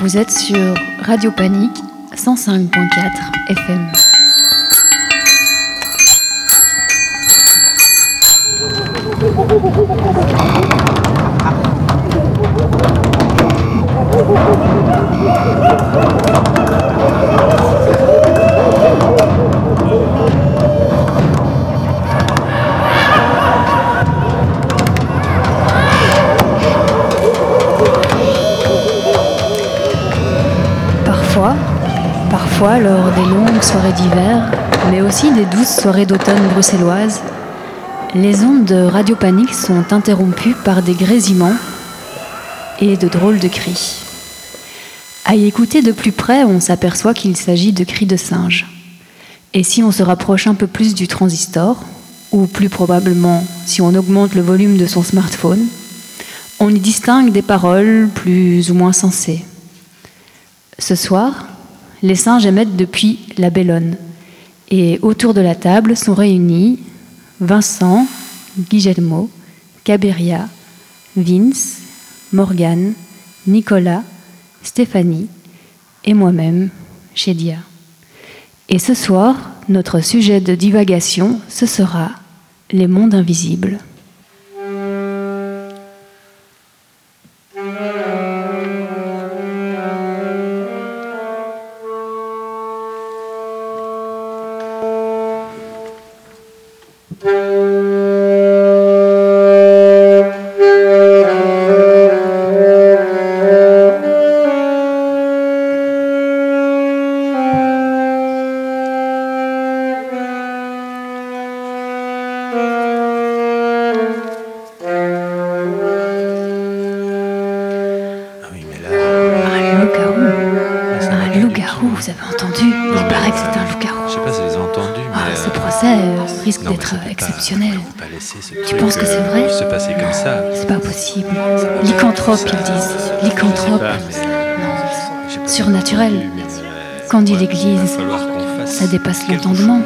Vous êtes sur Radio Panique 105.4 FM. Lors des longues soirées d'hiver, mais aussi des douces soirées d'automne bruxelloises, les ondes de Radio Panique sont interrompues par des grésillements et de drôles de cris. À y écouter de plus près, on s'aperçoit qu'il s'agit de cris de singes. Et si on se rapproche un peu plus du transistor, ou plus probablement si on augmente le volume de son smartphone, on y distingue des paroles plus ou moins sensées. Ce soir, les singes émettent depuis la Bellone, et autour de la table sont réunis Vincent, Guillermo, Caberia, Vince, Morgane, Nicolas, Stéphanie et moi-même, Chédia. Et ce soir, notre sujet de divagation, ce sera les mondes invisibles. Ça dépasse l'entendement.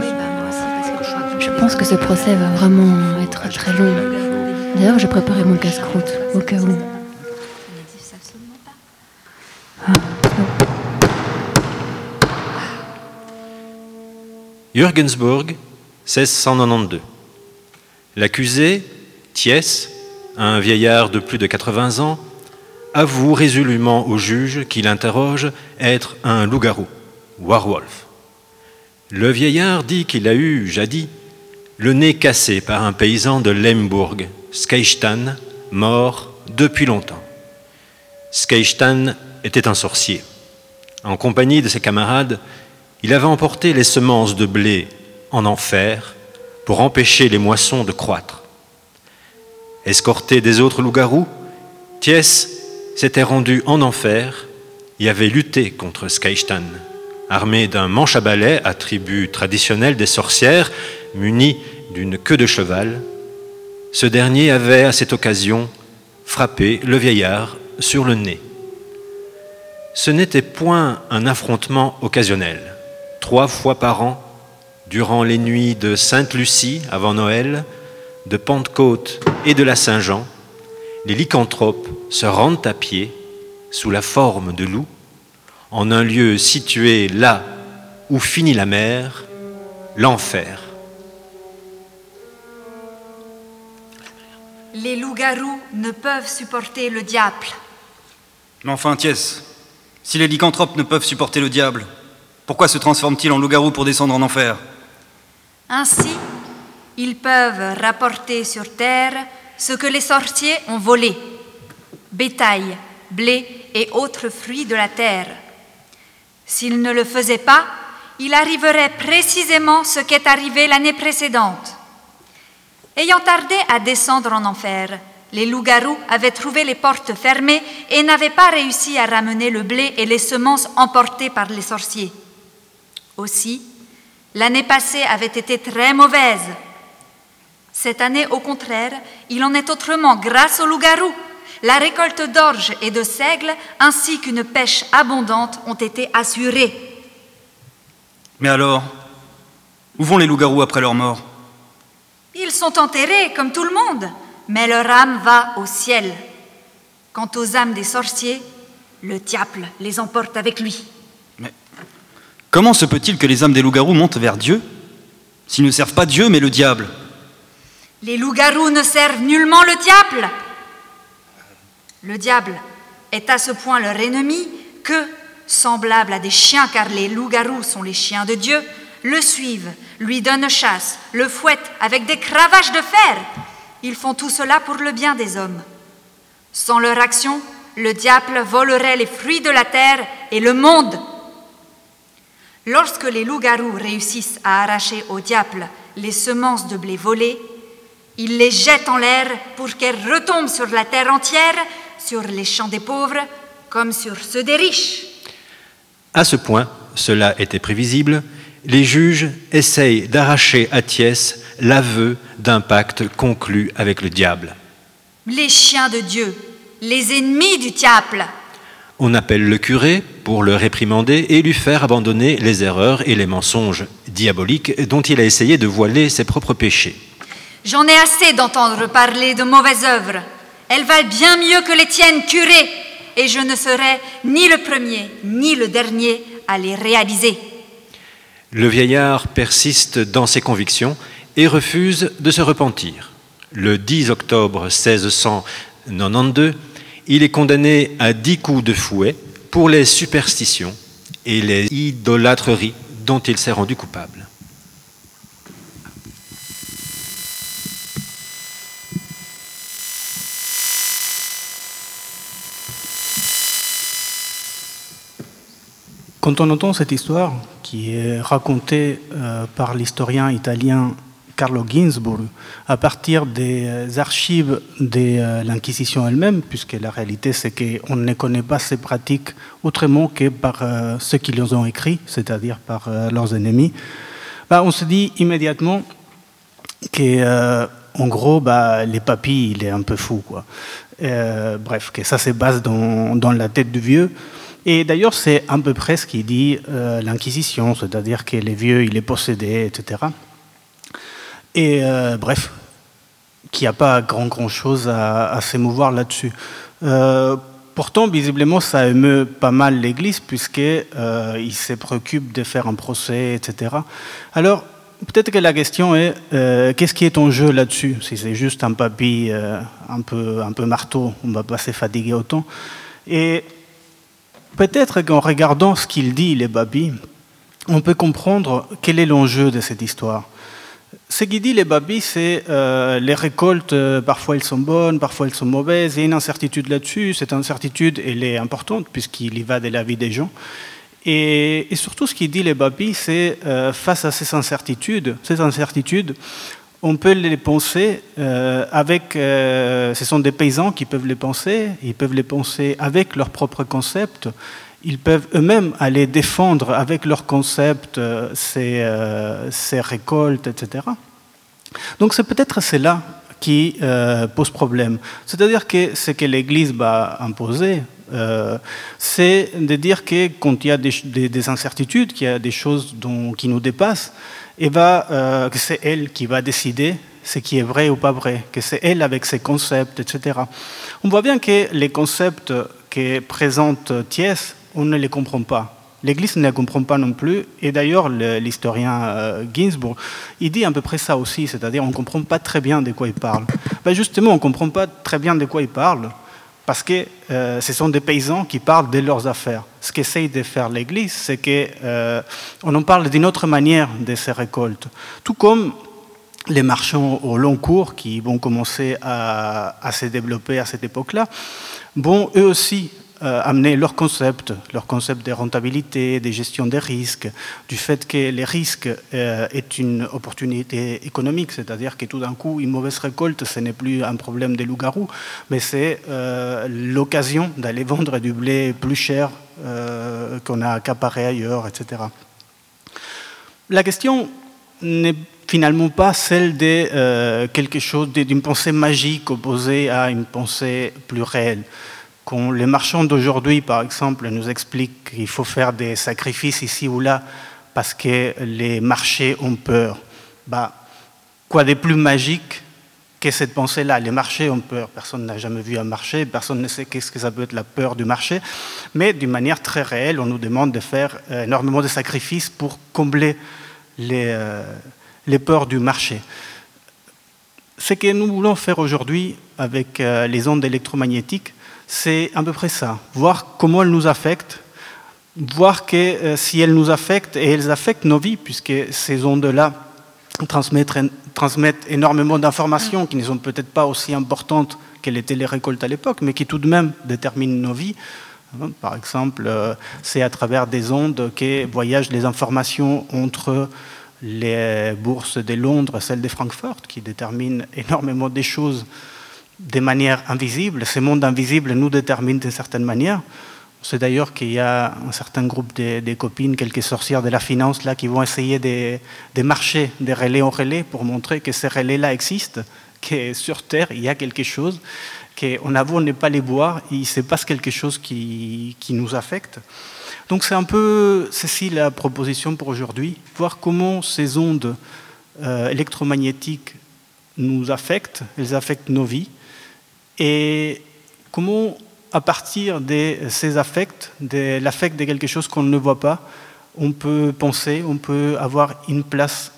Je pense que ce procès va vraiment être très long. D'ailleurs, j'ai préparé mon casse-croûte, au cas où. Jürgensburg, 1692. L'accusé, Thiès, un vieillard de plus de 80 ans, avoue résolument au juge qui l'interroge être un loup-garou, werewolf. Le vieillard dit qu'il a eu, jadis, le nez cassé par un paysan de Lembourg, Skeistan, mort depuis longtemps. Skeistan était un sorcier. En compagnie de ses camarades, il avait emporté les semences de blé en enfer pour empêcher les moissons de croître. Escorté des autres loups-garous, Thiès s'était rendu en enfer et avait lutté contre Skeistan, armé d'un manche à balai, attribut traditionnel des sorcières, muni d'une queue de cheval. Ce dernier avait, à cette occasion, frappé le vieillard sur le nez. Ce n'était point un affrontement occasionnel. Trois fois par an, durant les nuits de Sainte-Lucie avant Noël, de Pentecôte et de la Saint-Jean, les lycanthropes se rendent à pied, sous la forme de loups, en un lieu situé là où finit la mer, l'enfer. Les loups-garous ne peuvent supporter le diable. Mais enfin, Thiès, si les lycanthropes ne peuvent supporter le diable, pourquoi se transforment-ils en loup-garou pour descendre en enfer? Ainsi, ils peuvent rapporter sur terre ce que les sorciers ont volé bétail, blé et autres fruits de la terre. S'ils ne le faisaient pas, il arriverait précisément ce qui est arrivé l'année précédente. Ayant tardé à descendre en enfer, les loups-garous avaient trouvé les portes fermées et n'avaient pas réussi à ramener le blé et les semences emportées par les sorciers. Aussi, l'année passée avait été très mauvaise. Cette année, au contraire, il en est autrement grâce aux loups-garous. La récolte d'orge et de seigle, ainsi qu'une pêche abondante, ont été assurées. Mais alors, où vont les loups-garous après leur mort? Ils sont enterrés comme tout le monde, mais leur âme va au ciel. Quant aux âmes des sorciers, Le diable les emporte avec lui. Mais comment se peut-il que les âmes des loups-garous montent vers Dieu? S'ils ne servent pas Dieu mais le diable? Les loups-garous ne servent nullement le diable. Le diable est à ce point leur ennemi que, semblable à des chiens, car les loups-garous sont les chiens de Dieu, le suivent, lui donnent chasse, le fouettent avec des cravaches de fer. Ils font tout cela pour le bien des hommes. Sans leur action, le diable volerait les fruits de la terre et le monde. Lorsque les loups-garous réussissent à arracher au diable les semences de blé volées, ils les jettent en l'air pour qu'elles retombent sur la terre entière, sur les champs des pauvres, comme sur ceux des riches. À ce point, cela était prévisible, les juges essayent d'arracher à Thiès l'aveu d'un pacte conclu avec le diable. Les chiens de Dieu, les ennemis du diable. On appelle le curé pour le réprimander et lui faire abandonner les erreurs et les mensonges diaboliques dont il a essayé de voiler ses propres péchés. J'en ai assez d'entendre parler de mauvaises œuvres. Elles valent bien mieux que les tiennes, curé, et je ne serai ni le premier ni le dernier à les réaliser. Le vieillard persiste dans ses convictions et refuse de se repentir. Le 10 octobre 1692, il est condamné à dix coups de fouet pour les superstitions et les idolâtreries dont il s'est rendu coupable. Quand on entend cette histoire, qui est racontée euh, par l'historien italien Carlo Ginzburg, à partir des archives de euh, l'Inquisition elle-même, puisque la réalité c'est qu'on ne connaît pas ces pratiques autrement que par euh, ceux qui les ont écrits, c'est-à-dire par leurs ennemis, bah, on se dit immédiatement que, en gros, bah, les papis, il est un peu fou. Bref, que ça se base dans la tête du vieux. Et d'ailleurs, c'est à peu près ce qui dit euh, l'Inquisition, c'est-à-dire que les vieux, il est possédé, etc. Et euh, bref, qu'il n'y a pas grand, grand chose à, s'émouvoir là-dessus. Euh, pourtant, visiblement, ça émeut pas mal l'Église, puisqu'il se préoccupe de faire un procès, etc. Alors, peut-être que la question est qu'est-ce qui est en jeu là-dessus? Si c'est juste un papy un, peu, marteau, on ne va pas se autant. Et Peut-être qu'en regardant ce qu'il dit, les babis, on peut comprendre quel est l'enjeu de cette histoire. Ce qu'il dit, les babis, c'est euh, les récoltes, euh, parfois elles sont bonnes, parfois elles sont mauvaises. Il y a une incertitude là-dessus. Cette incertitude, elle est importante puisqu'il y va de la vie des gens. Et, surtout, ce qu'il dit, les babis, c'est euh, face à ces incertitudes, ces incertitudes, on peut les penser euh, avec. Euh, ce sont des paysans qui peuvent les penser. Ils peuvent les penser avec leur propre concept. Ils peuvent eux-mêmes aller défendre avec leur concept euh, ces, récoltes, etc. Donc c'est peut-être cela qui pose problème. C'est-à-dire que ce que l'Église va imposer, c'est de dire que quand il y a des, incertitudes, qu'il y a des choses qui nous dépassent, et va, euh, que c'est elle qui va décider ce qui est vrai ou pas vrai, que c'est elle avec ses concepts, etc. On voit bien que les concepts que présente Thiès, on ne les comprend pas. L'Église ne les comprend pas non plus. Et d'ailleurs, l'historien euh, Ginsburg, il dit à peu près ça aussi, c'est-à-dire on ne comprend pas très bien de quoi il parle. Ben justement, on ne comprend pas très bien de quoi il parle parce que euh, ce sont des paysans qui parlent de leurs affaires. Ce qu'essaye de faire l'Église, c'est qu'on euh, en parle d'une autre manière de ces récoltes. Tout comme les marchands au long cours, qui vont commencer à, à se développer à cette époque-là, vont eux aussi euh, amener leur concept, leur concept de rentabilité, de gestion des risques, du fait que les risques euh, est une opportunité économique, c'est-à-dire que tout d'un coup, une mauvaise récolte, ce n'est plus un problème des loups-garous, mais c'est euh, l'occasion d'aller vendre du blé plus cher qu'on a accaparé ailleurs, etc. La question n'est finalement pas celle de quelque chose, d'une pensée magique opposée à une pensée plus réelle. Quand les marchands d'aujourd'hui, par exemple, nous expliquent qu'il faut faire des sacrifices ici ou là parce que les marchés ont peur, bah, quoi de plus magique qu'est cette pensée-là? Les marchés ont peur. Personne n'a jamais vu un marché, personne ne sait qu'est-ce que ça peut être la peur du marché. Mais d'une manière très réelle, on nous demande de faire euh, énormément de sacrifices pour combler les, euh, les peurs du marché. Ce que nous voulons faire aujourd'hui avec euh, les ondes électromagnétiques, c'est à peu près ça. Voir comment elles nous affectent, voir que si elles nous affectent, et elles affectent nos vies, puisque ces ondes-là transmettent, énormément d'informations qui ne sont peut-être pas aussi importantes étaient les récoltes à l'époque, mais qui tout de même déterminent nos vies. Hein, par exemple, euh, c'est à travers des ondes que voyagent les informations entre les bourses de Londres et celles de Francfort, qui déterminent énormément des choses de manière invisible. Ces mondes invisibles nous déterminent d'une certaine manière. C'est d'ailleurs qu'il y a un certain groupe de, copines, quelques sorcières de la finance, là, qui vont essayer de, marcher des relais en relais pour montrer que ces relais-là existent, que sur Terre, il y a quelque chose, qu'on avoue, n'est pas les boire, il se passe quelque chose qui, nous affecte. Donc c'est un peu ceci la proposition pour aujourd'hui, voir comment ces ondes euh, électromagnétiques nous affectent, elles affectent nos vies, et comment à partir de ces affects, de l'affect de quelque chose qu'on ne voit pas, on peut penser, on peut avoir une place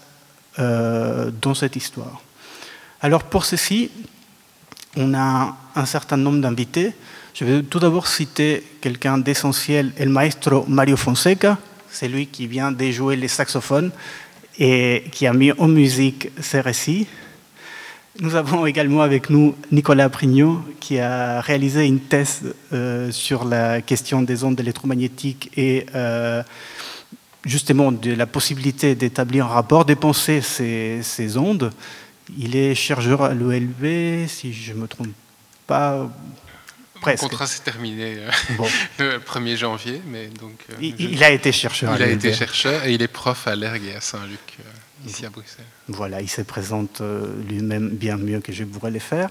euh, dans cette histoire. Alors pour ceci, on a un certain nombre d'invités. Je vais tout d'abord citer quelqu'un d'essentiel, el maestro Mario Fonseca, c'est lui qui vient de jouer les saxophones et qui a mis en musique ces récits. Nous avons également avec nous Nicolas Prignot, qui a réalisé une thèse euh, sur la question des ondes électromagnétiques et euh, justement de la possibilité d'établir un rapport, de penser ces, ces, ondes. Il est chercheur à l'OLV, si je ne me trompe pas. Presque. Le contrat s'est terminé euh, le 1er janvier, mais donc. il, a été chercheur. Il a été chercheur et il est prof à l'ERG et à Saint-Luc ici à Bruxelles. Voilà, il se présente euh, lui-même bien mieux que je pourrais le faire.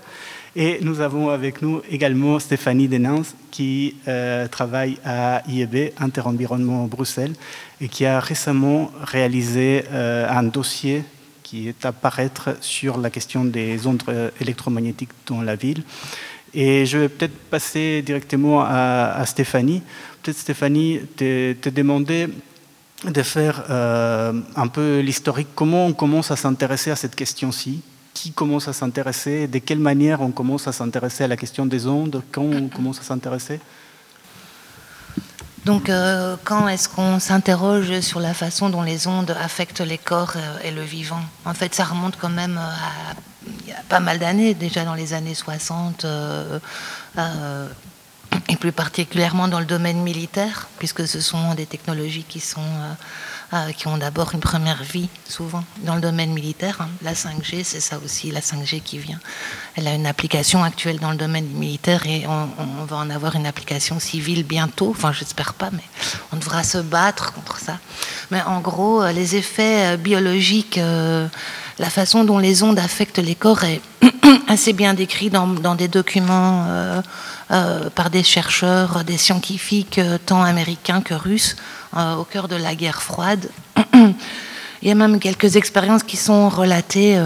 Et nous avons avec nous également Stéphanie Denens, qui euh, travaille à IEB, Interenvironnement Bruxelles, et qui a récemment réalisé euh, un dossier qui est à paraître sur la question des ondes électromagnétiques dans la ville. Et je vais peut-être passer directement à, Stéphanie. Peut-être Stéphanie, te demander de faire euh, un peu l'historique, comment on commence à s'intéresser à cette question-ci, qui commence à s'intéresser, de quelle manière on commence à s'intéresser à la question des ondes, quand on commence à s'intéresser? Donc, euh, quand est-ce qu'on s'interroge sur la façon dont les ondes affectent les corps euh, et le vivant? En fait, ça remonte quand même à, pas mal d'années, déjà dans les années 60 et plus particulièrement dans le domaine militaire, puisque ce sont des technologies qui, sont, euh, euh, qui ont d'abord une première vie, souvent, dans le domaine militaire. Hein. La 5G, c'est ça aussi, la 5G qui vient. Elle a une application actuelle dans le domaine militaire et on, va en avoir une application civile bientôt. Enfin, j'espère pas, mais on devra se battre contre ça. Mais en gros, euh, les effets biologiques, la façon dont les ondes affectent les corps est assez bien décrit dans, des documents par des chercheurs, des scientifiques, euh, tant américains que russes, euh, au cœur de la guerre froide. Il y a même quelques expériences qui sont relatées.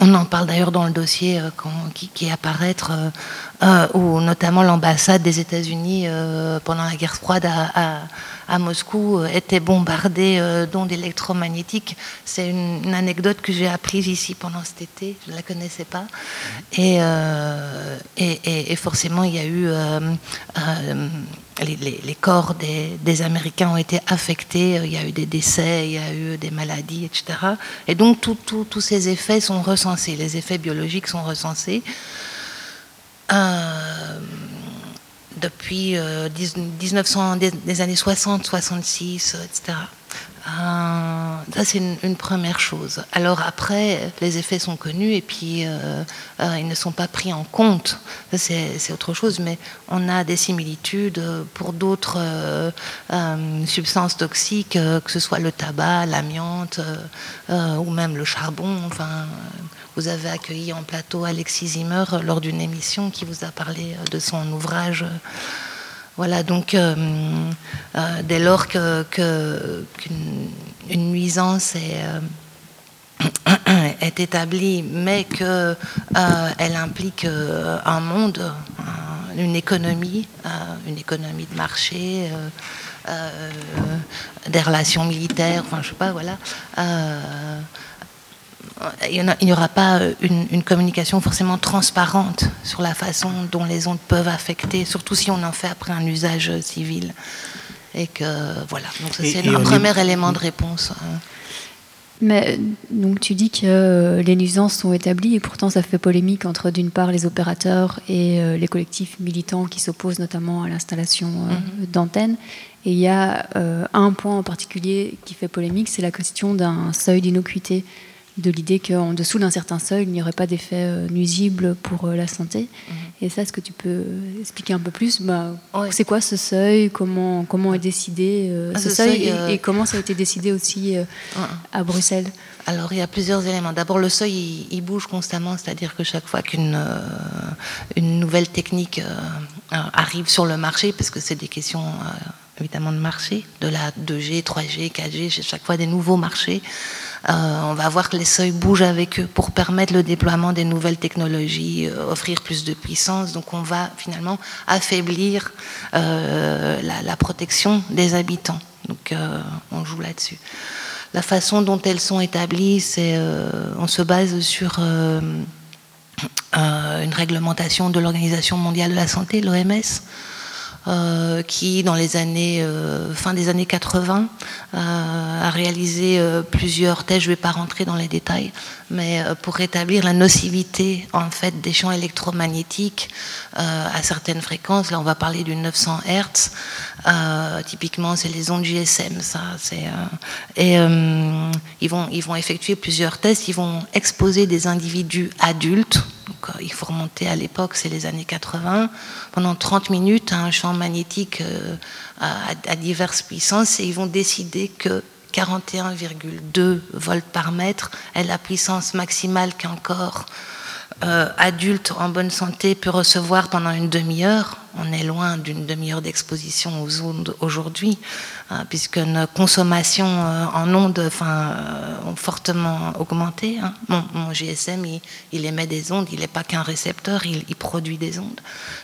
on en parle d'ailleurs dans le dossier qui, qui, est à paraître, où notamment l'ambassade des États-Unis pendant la guerre froide a, à Moscou euh, était bombardé euh, d'ondes électromagnétiques. C'est une, anecdote que j'ai apprise ici pendant cet été, je ne la connaissais pas. Et, euh, et, forcément, il y a eu... les, corps des, Américains ont été affectés, il y a eu des décès, il y a eu des maladies, etc. Et donc tous ces effets sont recensés, les effets biologiques sont recensés depuis 1900, euh, des, années 60, 66, etc. ça, c'est une, première chose. Alors après, les effets sont connus et puis euh, euh, ils ne sont pas pris en compte. C'est autre chose, mais on a des similitudes pour d'autres substances toxiques, que ce soit le tabac, l'amiante ou même le charbon. Enfin, vous avez accueilli en plateau Alexis Zimmer lors d'une émission qui vous a parlé euh, de son ouvrage. Voilà, donc euh, euh, dès lors qu'une nuisance est, est établie, mais qu'elle elle implique un monde, une économie, une économie de marché, des relations militaires, enfin je sais pas, voilà il n'y aura pas euh, une, communication forcément transparente sur la façon dont les ondes peuvent affecter, surtout si on en fait après un usage civil. Et que voilà, donc c'est un premier élément de réponse. Hein. Mais donc tu dis que euh, les nuisances sont établies et pourtant ça fait polémique entre d'une part les opérateurs et euh, les collectifs militants qui s'opposent notamment à l'installation mhm. d'antennes. Et il y a un point en particulier qui fait polémique, c'est la question d'un seuil d'innocuité de l'idée qu'en dessous d'un certain seuil, il n'y aurait pas d'effet euh, nuisible pour euh, la santé. Mhm. Et ça, est-ce que tu peux expliquer un peu plus? Bah, C'est quoi ce seuil? Comment, comment est décidé euh, ah, ce, seuil, et, comment ça a été décidé aussi à Bruxelles? Alors il y a plusieurs éléments. D'abord le seuil il, bouge constamment, c'est-à-dire que chaque fois qu'une une nouvelle technique arrive sur le marché, parce que c'est des questions évidemment de marché, de la 2G, 3G, 4G, chaque fois des nouveaux marchés, on va voir que les seuils bougent avec eux pour permettre le déploiement des nouvelles technologies, euh, offrir plus de puissance. Donc on va finalement affaiblir euh, la, protection des habitants. Donc on joue là-dessus. La façon dont elles sont établies, on se base sur une réglementation de l'Organisation mondiale de la santé, l'OMS. Euh, qui, dans les années, euh, fin des années 80, euh, a réalisé plusieurs tests. Je ne vais pas rentrer dans les détails, mais pour rétablir la nocivité en fait des champs électromagnétiques à certaines fréquences. Là, on va parler du 900 Hz. typiquement, c'est les ondes GSM. Ça, et ils vont ils vont effectuer plusieurs tests. Ils vont exposer des individus adultes il faut remonter à l'époque, c'est les années 80, pendant 30 minutes, un champ magnétique euh, à, diverses puissances, et ils vont décider que 41,2 volts par mètre. Est la puissance maximale qu'un corps euh, adulte en bonne santé peut recevoir pendant une demi-heure. On est loin d'une demi-heure d'exposition aux ondes aujourd'hui, hein, puisque nos consommations euh, en ondes enfin, ont fortement augmenté. Hein. Mon, GSM, il, émet des ondes, il n'est pas qu'un récepteur, il, produit des ondes.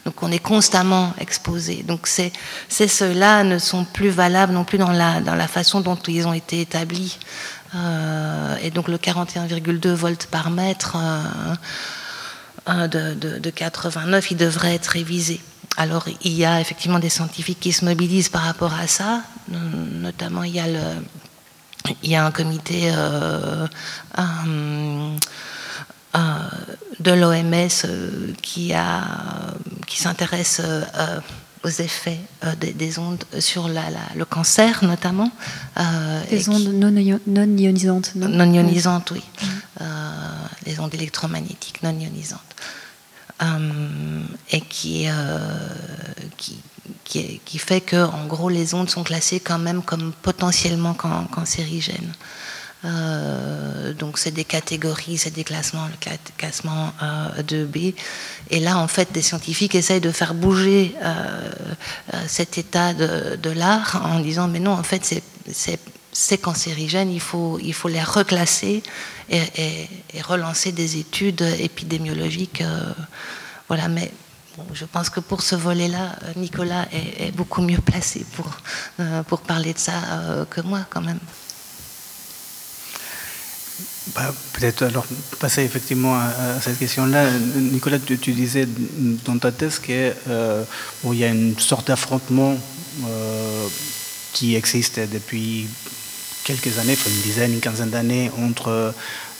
Donc on est constamment exposé. Donc ces, ceux-là ne sont plus valables non plus dans la, dans la façon dont ils ont été établis. Euh, et donc le 41,2 volts par mètre de, de, 89, il devrait être révisé. Alors il y a effectivement des scientifiques qui se mobilisent par rapport à ça, notamment il y a, un comité euh, euh, de l'OMS euh, qui, qui s'intéresse aux effets des, ondes sur la, le cancer notamment. les ondes non, ionisantes. Non, ionisantes, oui. Les ondes électromagnétiques non ionisantes. Euh, et qui, euh, qui, qui, qui, fait que, en gros, les ondes sont classées quand même comme potentiellement cancérigènes. Euh, donc c'est des catégories, c'est des classements, le classement 2B. Et là, en fait, des scientifiques essayent de faire bouger cet état de, de l'art en disant, mais non, en fait, c'est c'est cancérigène, il faut, il faut les reclasser et, relancer des études épidémiologiques. Euh, voilà, mais je pense que pour ce volet-là, Nicolas est, beaucoup mieux placé pour, euh, pour parler de ça euh, que moi, quand même. Bah, peut-être alors passer effectivement à, cette question-là. Nicolas, tu, disais dans ta thèse qu'il y a une sorte d'affrontement qui existe depuis quelques années, une dizaine, une quinzaine d'années, entre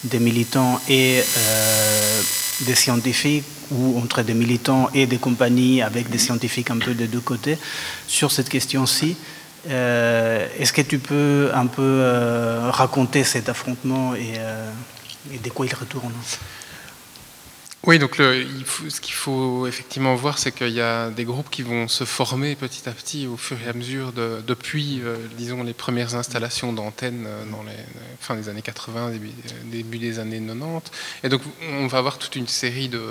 des militants et euh, des scientifiques, ou entre des militants et des compagnies avec des scientifiques un peu des deux côtés, sur cette question-ci. Euh, est-ce que tu peux un peu euh, raconter cet affrontement et, et, de quoi il retourne? Oui, donc ce qu'il faut effectivement voir, c'est qu'il y a des groupes qui vont se former petit à petit au fur et à mesure depuis, euh, disons, les premières installations d'antennes euh, dans les fin des années 80, début, des années 90. Et donc, on va avoir toute une série de,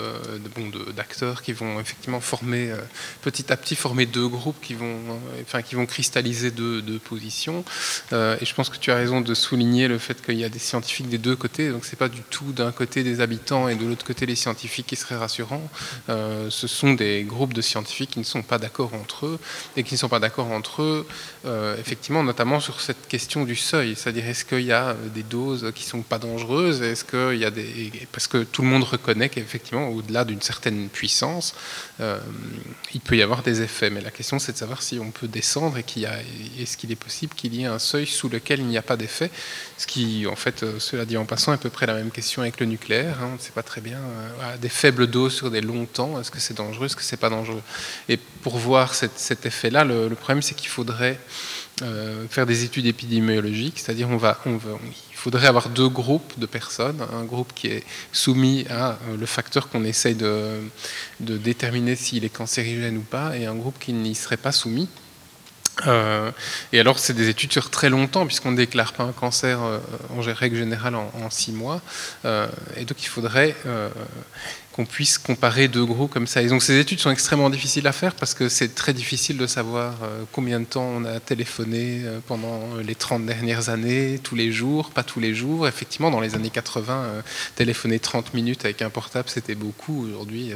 d'acteurs qui vont effectivement former euh, petit à petit former deux groupes qui vont, enfin, qui vont cristalliser deux, positions. et je pense que tu as raison de souligner le fait qu'il y a des scientifiques des deux côtés. Donc, c'est pas du tout d'un côté des habitants et de l'autre côté les scientifiques qui serait rassurant. Euh, ce sont des groupes de scientifiques qui ne sont pas d'accord entre eux et qui ne sont pas d'accord entre eux, euh, effectivement, notamment sur cette question du seuil, c'est-à-dire est-ce qu'il y a euh, des doses qui sont pas dangereuses, est-ce qu'il y a des parce que tout le monde reconnaît qu'effectivement, au-delà d'une certaine puissance, il peut y avoir des effets. Mais la question, c'est de savoir si on peut descendre et qu'il a, est-ce qu'il est possible qu'il y ait un seuil sous lequel il n'y a pas d'effet, ce qui, en fait, cela dit en passant, est à peu près la même question avec le nucléaire. Hein. on ne sait pas très bien des faibles doses sur des longs temps, est-ce que c'est dangereux, est-ce que c'est pas dangereux? Et pour voir cet, effet-là, le, problème c'est qu'il faudrait euh, faire des études épidémiologiques, c'est-à-dire on va, on il faudrait avoir deux groupes de personnes, un groupe qui est soumis à euh, le facteur qu'on essaye de, de déterminer s'il est cancérigène ou pas, et un groupe qui n'y serait pas soumis. Euh, et alors, c'est des études sur très longtemps, puisqu'on ne déclare pas un cancer euh, en règle générale en, six mois. Euh, et donc, il faudrait qu'on puisse comparer deux groupes comme ça. Et donc ces études sont extrêmement difficiles à faire parce que c'est très difficile de savoir euh, combien de temps on a téléphoné euh, pendant les 30 dernières années, tous les jours, pas tous les jours. Effectivement, dans les années 80, euh, téléphoner 30 minutes avec un portable, c'était beaucoup. Aujourd'hui,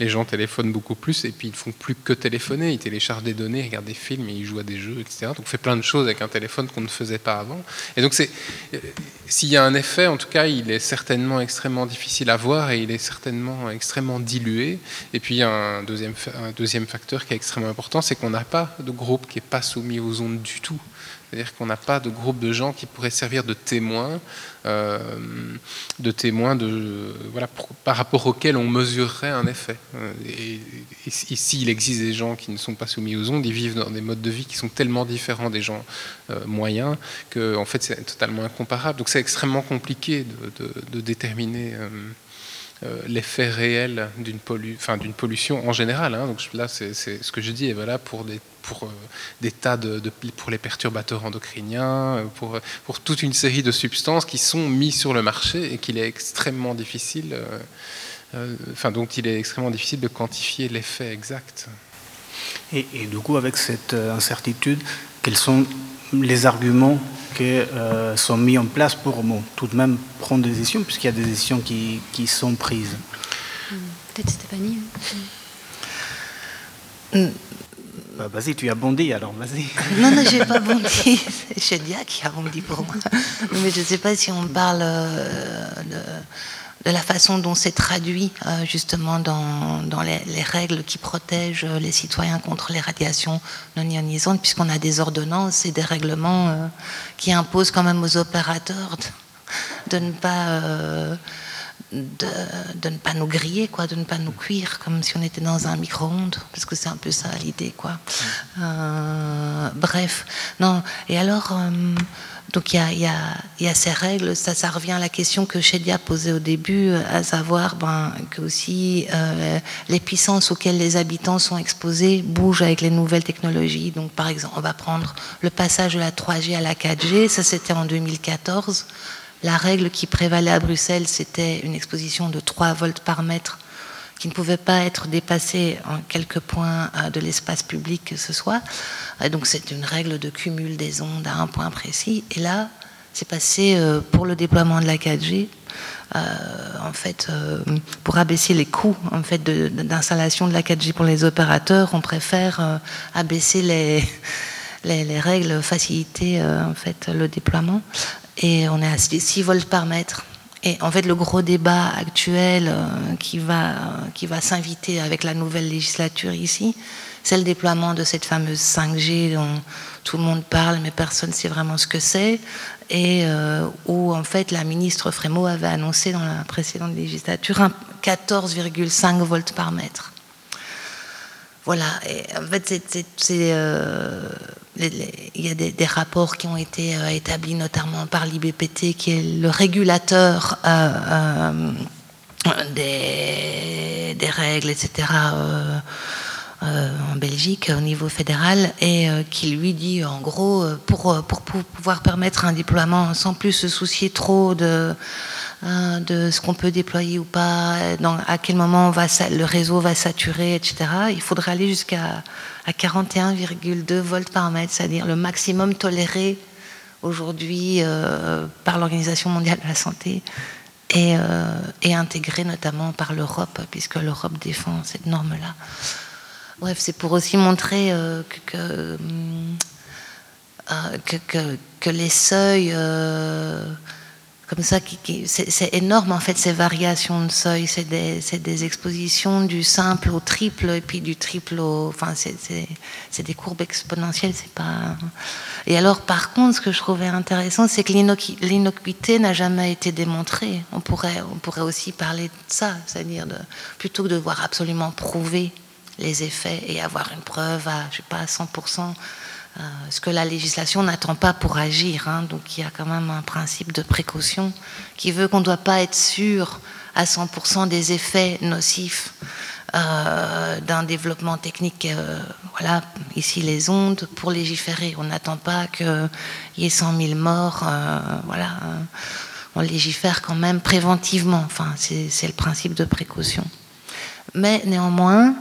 les gens téléphonent beaucoup plus et puis ils ne font plus que téléphoner. Ils téléchargent des données, regardent des films, ils jouent à des jeux, etc. Donc on fait plein de choses avec un téléphone qu'on ne faisait pas avant. Et donc s'il y a un effet, en tout cas, il est certainement extrêmement difficile à voir et il est certainement extrêmement dilué. Et puis un deuxième, un deuxième facteur qui est extrêmement important, c'est qu'on n'a pas de groupe qui n'est pas soumis aux ondes du tout. C'est-à-dire qu'on n'a pas de groupe de gens qui pourraient servir de témoins, euh, de témoins de, voilà, par rapport auxquels on mesurerait un effet. Euh, et, s'il existe des gens qui ne sont pas soumis aux ondes, ils vivent dans des modes de vie qui sont tellement différents des gens euh, moyens que en fait, c'est totalement incomparable. Donc c'est extrêmement compliqué de, déterminer l'effet réel d'une pollution en général. Hein. donc là, c'est ce que je dis, et voilà, pour des, euh, tas de, pour les perturbateurs endocriniens, euh, pour, pour toute une série de substances qui sont mises sur le marché et qu'il est extrêmement difficile, enfin, donc il est extrêmement difficile de quantifier l'effet exact. Et, du coup, avec cette incertitude, quels sont les arguments qui euh, sont mis en place pour tout de même prendre des décisions, puisqu'il y a des décisions qui, qui sont prises. Hmm. Peut-être Stéphanie. Hmm. Bah, vas-y, tu as bondi alors, vas-y. Non, non, je n'ai pas bondi. C'est Shadia qui a bondi pour moi. Mais je ne sais pas si on parle euh, de de la façon dont c'est traduit euh, justement dans, dans les, règles qui protègent les citoyens contre les radiations non ionisantes, puisqu'on a des ordonnances et des règlements euh, qui imposent quand même aux opérateurs de, ne pas euh, de, de, ne pas nous griller, quoi, de ne pas nous cuire, comme si on était dans un micro-ondes, parce que c'est un peu ça l'idée, quoi. bref, non. Et alors, donc il y a, ces règles, ça, ça revient à la question que Shedia posait au début, à savoir ben, que aussi euh, les puissances auxquelles les habitants sont exposés bougent avec les nouvelles technologies. Donc par exemple, on va prendre le passage de la 3G à la 4G, ça c'était en 2014. La règle qui prévalait à Bruxelles, c'était une exposition de 3 volts par mètre qui ne pouvait pas être dépassé en quelques points euh, de l'espace public que ce soit. donc c'est une règle de cumul des ondes à un point précis. Et là, c'est passé euh, pour le déploiement de la 4G. Euh, en fait, pour abaisser les coûts en fait d'installation de, la 4G pour les opérateurs, on préfère abaisser les, les, les, règles, faciliter en fait le déploiement. Et on est à 6 volts par mètre. Et en fait, le gros débat actuel euh, qui va, qui va s'inviter avec la nouvelle législature ici, c'est le déploiement de cette fameuse 5G dont tout le monde parle, mais personne ne sait vraiment ce que c'est, et euh, où en fait la ministre Frémaux avait annoncé dans la précédente législature un 14,5 volts par mètre. Voilà, en fait, c'est il y a des, rapports qui ont été euh, établis notamment par l'IBPT, qui est le régulateur euh, euh, des, règles, etc. Euh, en Belgique au niveau fédéral et euh, qui lui dit en gros euh, pour, pour, pouvoir permettre un déploiement sans plus se soucier trop de, de ce qu'on peut déployer ou pas, à quel moment le réseau va saturer, etc. Il faudrait aller jusqu'à à 41,2 volts par mètre, c'est-à-dire le maximum toléré aujourd'hui par l'Organisation mondiale de la santé et, et intégré notamment par l'Europe, puisque l'Europe défend cette norme-là. Bref, c'est pour aussi montrer euh, euh, que, les seuils, euh, comme ça, c'est énorme en fait ces variations de seuils. C'est des, expositions du simple au triple et puis du triple au. Enfin, c'est des courbes exponentielles, c'est pas. Et alors, par contre, ce que je trouvais intéressant, c'est que l'innocuité n'a jamais été démontrée. On pourrait, on pourrait aussi parler de ça, c'est-à-dire plutôt que de voir absolument prouver les effets et avoir une preuve à, je sais pas, à 100%, euh, ce que la législation n'attend pas pour agir. Hein. donc il y a quand même un principe de précaution qui veut qu'on ne doit pas être sûr à 100% des effets nocifs euh, d'un développement technique. Euh, voilà, ici les ondes, pour légiférer. On n'attend pas qu'il y ait 100 000 morts. voilà, on légifère quand même préventivement. Enfin, c'est le principe de précaution. Mais néanmoins,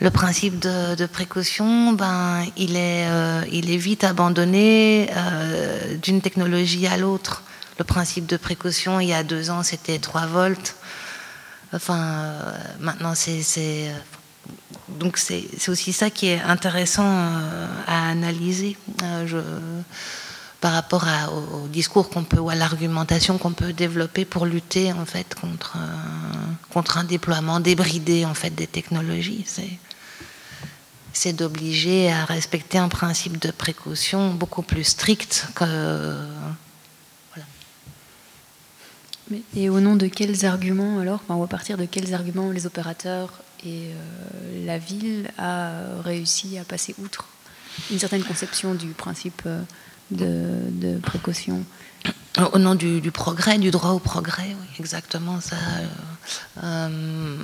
le principe de, précaution, ben, il, est, euh, vite abandonné euh, d'une technologie à l'autre. Le principe de précaution, il y a deux ans, c'était 3 volts. Enfin, euh, maintenant, c'est. donc, c'est aussi ça qui est intéressant à analyser. Par rapport au, discours qu'on peut ou à l'argumentation qu'on peut développer pour lutter en fait contre contre un déploiement débridé en fait des technologies. C'est d'obliger à respecter un principe de précaution beaucoup plus strict que. Et au nom de quels arguments alors, enfin, ou à partir de quels arguments les opérateurs et euh, la ville a réussi à passer outre une certaine conception du principe euh, de, précaution? Au nom du, progrès, du droit au progrès, oui, exactement ça. Euh,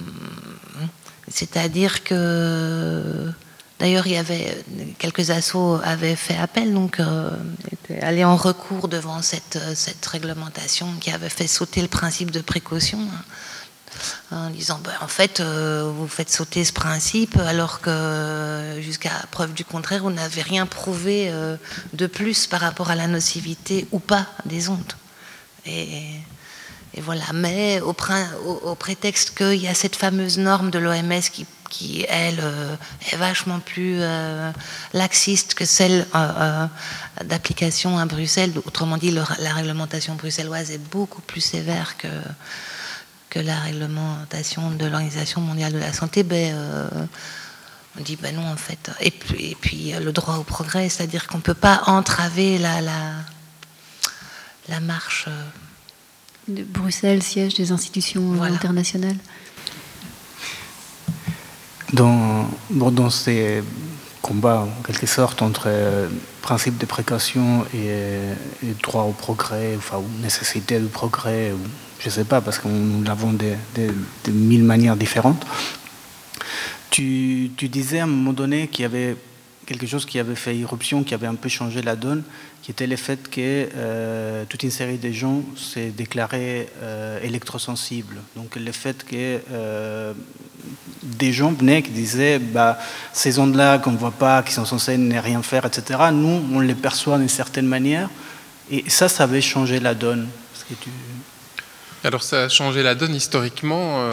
c'est-à-dire que D'ailleurs, avait quelques assos avaient fait appel, donc euh, étaient en recours devant cette, cette réglementation qui avait fait sauter le principe de précaution, hein, en disant ben, en fait, euh, vous faites sauter ce principe alors que jusqu'à preuve du contraire, vous n'avez rien prouvé euh, de plus par rapport à la nocivité ou pas des ondes. Et, voilà. Mais au, prétexte qu'il y a cette fameuse norme de l'OMS qui, qui, elle, euh, est vachement plus euh, laxiste que celle euh, d'application à Bruxelles. Autrement dit, la réglementation bruxelloise est beaucoup plus sévère que, que la réglementation de l'Organisation mondiale de la santé. Ben, on dit ben non en fait. Et puis, et puis le droit au progrès, c'est-à-dire qu'on ne peut pas entraver la, la, la marche de Bruxelles, siège des institutions internationales dans, dans ces combats, en quelque sorte, entre euh, principe de précaution et, droit au progrès, enfin, ou nécessité de progrès, ou, je ne sais pas, parce que nous l'avons de, de, mille manières différentes. Tu, tu disais à un moment donné qu'il y avait quelque chose qui avait fait irruption, qui avait un peu changé la donne, qui était le fait que euh, toute une série de gens s'est déclaré euh, électrosensibles. Donc le fait que euh, des gens venaient qui disaient bah, ces ondes-là qu'on ne voit pas, qui sont censées ne rien faire, etc., nous, on les perçoit d'une certaine manière. Et ça, ça avait changé la donne. Alors ça a changé la donne historiquement,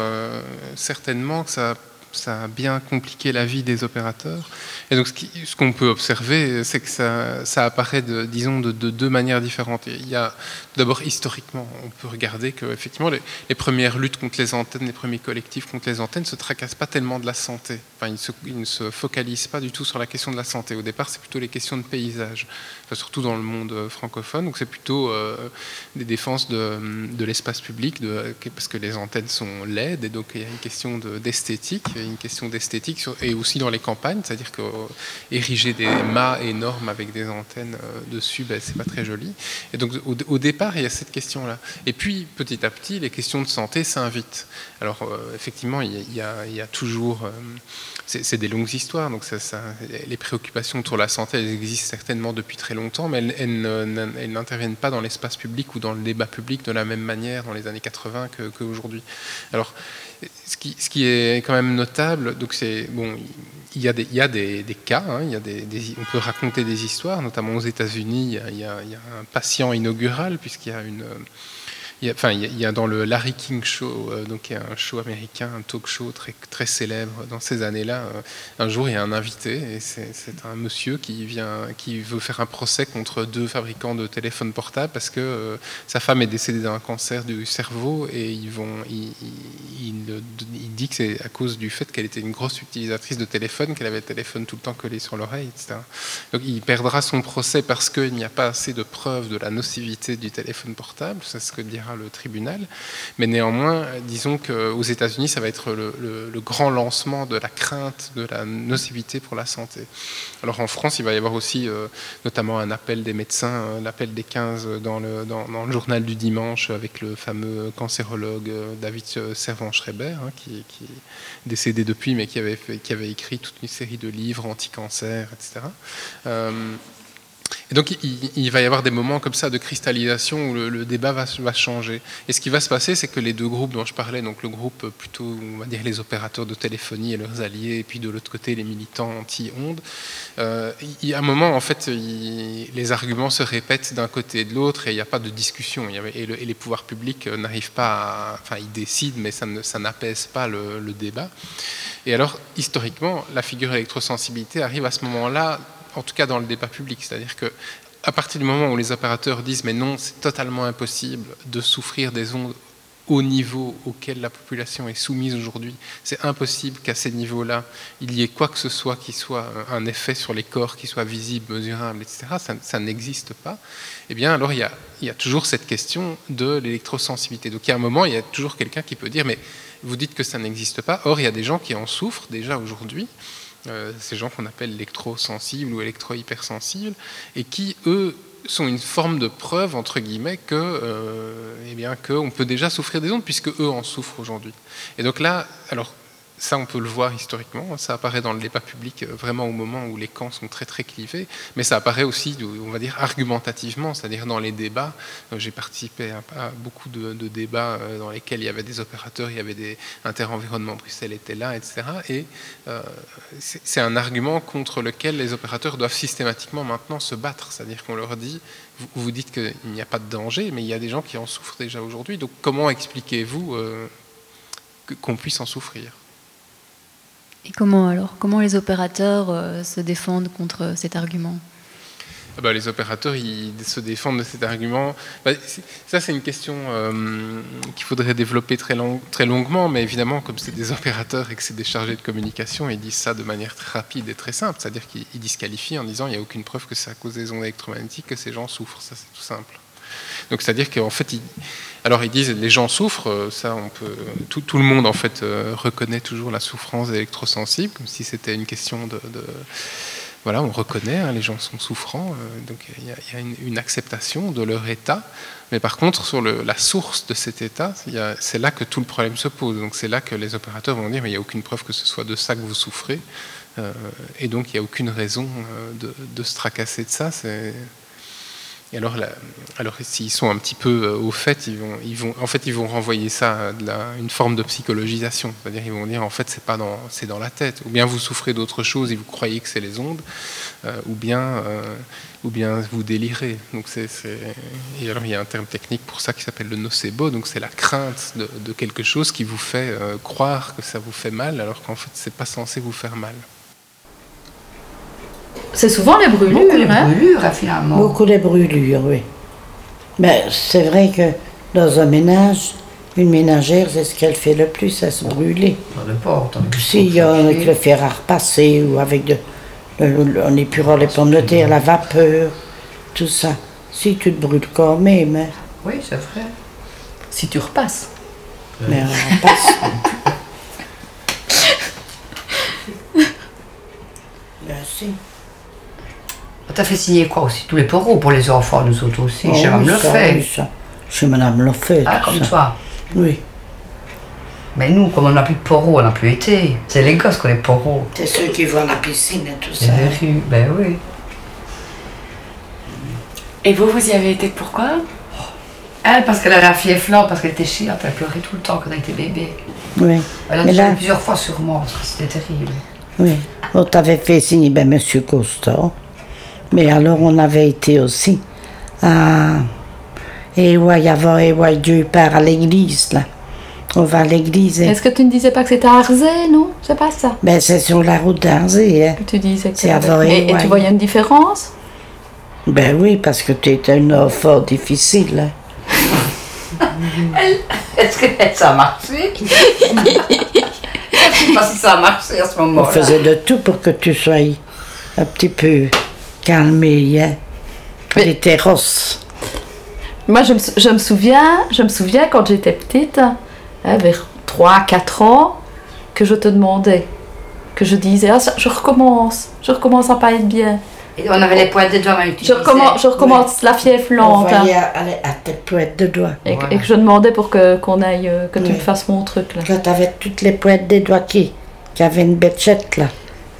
certainement que ça ça a bien compliqué la vie des opérateurs. Et donc, ce qu'on peut observer, c'est que ça, apparaît, de, disons, de, deux manières différentes. il y a, d'abord, historiquement, on peut regarder que, effectivement, les, premières luttes contre les antennes, les premiers collectifs contre les antennes, ne se tracassent pas tellement de la santé. Enfin, ils, ne se focalisent pas du tout sur la question de la santé. Au départ, c'est plutôt les questions de paysage, surtout dans le monde euh, francophone. Donc, c'est plutôt euh, des défenses de, l'espace public, parce que les antennes sont laides, et donc il y a une question d'esthétique. Une question d'esthétique, et aussi dans les campagnes, c'est-à-dire que ériger des mâts énormes avec des antennes dessus, ben, c'est pas très joli. Et donc au, départ, il y a cette question-là. Et puis petit à petit, les questions de santé s'invitent. Alors effectivement, il y, a, toujours c'est des longues histoires, donc les préoccupations autour de la santé, elles existent certainement depuis très longtemps, mais elles, n'interviennent pas dans l'espace public ou dans le débat public de la même manière dans les années 80 qu'aujourd'hui. Alors, ce qui, est quand même notable, donc c'est bon, il y a des, cas, hein, il y a des, on peut raconter des histoires, notamment aux États-Unis, il, il, y a un patient inaugural puisqu'il y a une il y, a, enfin, il y a dans le Larry King Show, euh, donc un show américain, un talk show très, célèbre dans ces années-là. Euh, un jour, il y a un invité, et c'est un monsieur qui, vient, qui veut faire un procès contre deux fabricants de téléphones portables parce que euh, sa femme est décédée d'un cancer du cerveau et ils vont, il, il, dit que c'est à cause du fait qu'elle était une grosse utilisatrice de téléphone, qu'elle avait le téléphone tout le temps collé sur l'oreille, etc. Donc il perdra son procès parce qu'il n'y a pas assez de preuves de la nocivité du téléphone portable, c'est ce que dire le tribunal. Mais néanmoins, disons qu'aux États-Unis, ça va être le, grand lancement de la crainte de la nocivité pour la santé. Alors en France, il va y avoir aussi euh, notamment un appel des médecins, l'appel des 15 dans le, journal du dimanche avec le fameux cancérologue euh, David Servan-Schreiber, hein, qui, est décédé depuis, mais qui avait écrit toute une série de livres anti-cancer, etc. Et donc il, va y avoir des moments comme ça de cristallisation où le, débat va, changer. Et ce qui va se passer, c'est que les deux groupes dont je parlais, donc le groupe plutôt, on va dire les opérateurs de téléphonie et leurs alliés, et puis de l'autre côté les militants anti-ondes, euh, a un moment, en fait, les arguments se répètent d'un côté et de l'autre et il n'y a pas de discussion. Et, les pouvoirs publics n'arrivent pas à, Enfin, ils décident, mais ça n'apaise pas le débat. Et alors, historiquement, la figure électrosensibilité arrive à ce moment-là en tout cas dans le débat public. C'est-à-dire que à partir du moment où les opérateurs disent mais non, c'est totalement impossible de souffrir des ondes au niveau auquel la population est soumise aujourd'hui, c'est impossible qu'à ces niveaux-là, il y ait quoi que ce soit qui soit un effet sur les corps, qui soit visible, mesurable, etc. Ça, n'existe pas. Eh bien, alors il y, a, il y a toujours cette question de l'électrosensibilité. Donc il y a un moment, il y a toujours quelqu'un qui peut dire mais vous dites que ça n'existe pas. Or, il y a des gens qui en souffrent déjà aujourd'hui. Euh, ces gens qu'on appelle électrosensibles ou électro-hypersensibles, et qui, eux, sont une forme de preuve, entre guillemets, que, euh, eh qu'on peut déjà souffrir des ondes, puisque eux en souffrent aujourd'hui. Et donc là, alors, ça, on peut le voir historiquement. Ça apparaît dans le débat public euh, vraiment au moment où les camps sont très très clivés. Mais ça apparaît aussi, on va dire, argumentativement, c'est-à-dire dans les débats. Euh, j'ai participé à, beaucoup de, débats euh, dans lesquels il y avait des opérateurs, il y avait des interenvironnements, Bruxelles était là, etc. Et c'est un argument contre lequel les opérateurs doivent systématiquement maintenant se battre. C'est-à-dire qu'on leur dit, vous, vous dites qu'il n'y a pas de danger, mais il y a des gens qui en souffrent déjà aujourd'hui. Donc comment expliquez-vous qu'on puisse en souffrir? Et comment alors Comment les opérateurs euh, se défendent contre cet argument? Ah bah, les opérateurs ils se défendent de cet argument. Bah, ça, c'est une question euh, qu'il faudrait développer très, très longuement, mais évidemment, comme c'est des opérateurs et que c'est des chargés de communication, ils disent ça de manière très rapide et très simple, c'est-à-dire qu'ils disqualifient en disant il n'y a aucune preuve que c'est à cause des ondes électromagnétiques que ces gens souffrent. Ça, c'est tout simple. Donc c'est-à-dire qu'en fait, alors ils disent les gens souffrent, euh, ça on peut, tout, le monde en fait euh, reconnaît toujours la souffrance électrosensible, comme si c'était une question de, voilà, on reconnaît, hein, les gens sont souffrants, euh, donc il y a, une, acceptation de leur état. Mais par contre, sur la source de cet état, c'est là que tout le problème se pose. Donc c'est là que les opérateurs vont dire, mais il n'y a aucune preuve que ce soit de ça que vous souffrez, et donc il n'y a aucune raison de, se tracasser de ça. Et alors, alors s'ils sont un petit peu euh, au fait, ils vont, ils vont, en fait, ils vont renvoyer ça à une forme de psychologisation. C'est-à-dire, ils vont dire, en fait, c'est pas dans, c'est dans la tête. Ou bien vous souffrez d'autre chose et vous croyez que c'est les ondes, euh, ou bien, euh, ou bien vous délirez. Donc c'est, et alors il y a un terme technique pour ça qui s'appelle le nocebo. Donc c'est la crainte de, de, quelque chose qui vous fait croire que ça vous fait mal, alors qu'en fait, c'est pas censé vous faire mal. C'est souvent les brûlures. Beaucoup les hein. brûlures, hein, finalement. Beaucoup les brûlures, oui. Mais c'est vrai que dans un ménage, une ménagère, c'est ce qu'elle fait le plus, à se brûler. S'il y a avec le fer à repasser ou avec de, en épurant les pommes de terre, la vapeur, tout ça. Si tu te brûles quand même. Hein. Oui, c'est vrai. Si tu repasses. Mais on repasse. si. T'as fait signer quoi aussi Tous les poros pour les enfants, nous autres aussi. Oh, Chez Mme oui, le ça, fait. oui, ça. Chez Madame le fait. Ah, comme ça. toi. Oui. Mais nous, comme on n'a plus de poros, on n'a plus été. C'est les gosses qui ont les poros. C'est ceux qui vont à la piscine et tout C'est ça. les rues, ben oui. Et vous, vous y avez été pourquoi Elle, parce qu'elle avait fièvre là, parce qu'elle était chiante, elle pleurait tout le temps quand elle était bébé. Oui. Elle a Mais là, plusieurs fois sur moi, parce que c'était terrible. oui. On t'avait fait signer, ben, Monsieur Costa. Mais alors, on avait été aussi à. Et ouais, avant, et ouais, Dieu part à l'église, là. On va à l'église. et- Est-ce que tu ne disais pas que c'était à Arzé, non? C'est pas ça Ben, c'est sur la route d'Arzé, hein. tu disais que C'est Et, et tu voyais une différence? Ben oui, parce que tu étais un enfant difficile. hein. Est-ce que ça a marché? Je sais pas si ça a marché à ce On moment-là. faisait de tout pour que tu sois un petit peu calmé, hein. Mais- Les terrasses. Moi, je me, sou- je me souviens, je me souviens quand j'étais petite, hein, vers 3-4 ans, que je te demandais, que je disais, ah, je recommence, je recommence à pas être bien. Et on avait les pointes des doigts, mais Je recommence, je recommence la fièvre On lente. hein. voyait à, à tes poètes de doigts. Et, que- Voilà. et que je demandais pour que qu'on aille, euh, que tu me fasses mon truc là. Là, t'avais toutes les poètes des doigts qui, qui avaient une bêchette, là.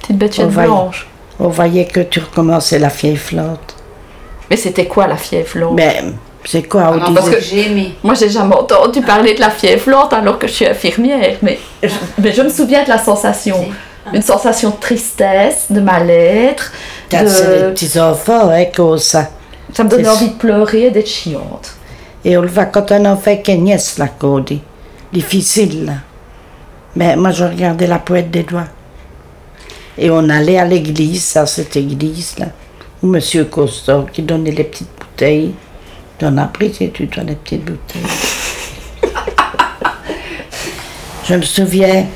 Petite On y- blanche. On voyait que tu recommençais la fièvre flotte. Mais c'était quoi la fièvre lente Mais c'est quoi, Ah on non, disait parce que j'ai aimé. Moi, j'ai jamais entendu parler de la fièvre lente alors que je suis infirmière, mais je, mais je me souviens de la sensation. Une sensation de tristesse, de mal-être, Quand c'est les de... petits enfants, hein, cause ça. ça me donnait envie de pleurer et d'être chiante. Et on le voit quand on en fait qu'une nièce, là, qu'on dit. Difficile, là. Mais moi, je regardais la poète des doigts. Et on allait à l'église, ça, cette église, là, où Monsieur Costa, qui donnait les petites bouteilles. Tu en as pris, c'est tu, toi, les petites bouteilles. je me souviens,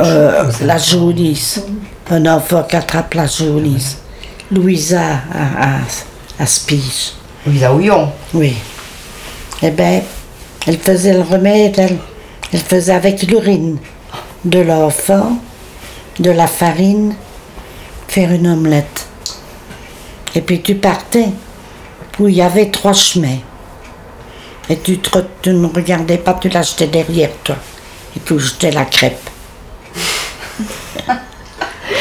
euh, la jaunisse, un enfant qui attrape la jaunisse. Louisa à, à, à. Louisa Houillon. Oui. Eh bien, elle faisait le remède, elle, elle faisait avec l'urine de l'enfant, de la farine, faire une omelette. Et puis tu partais où il y avait trois chemins. Et tu, te tu ne regardais pas, tu l'achetais derrière toi. Et tu jetais la crêpe.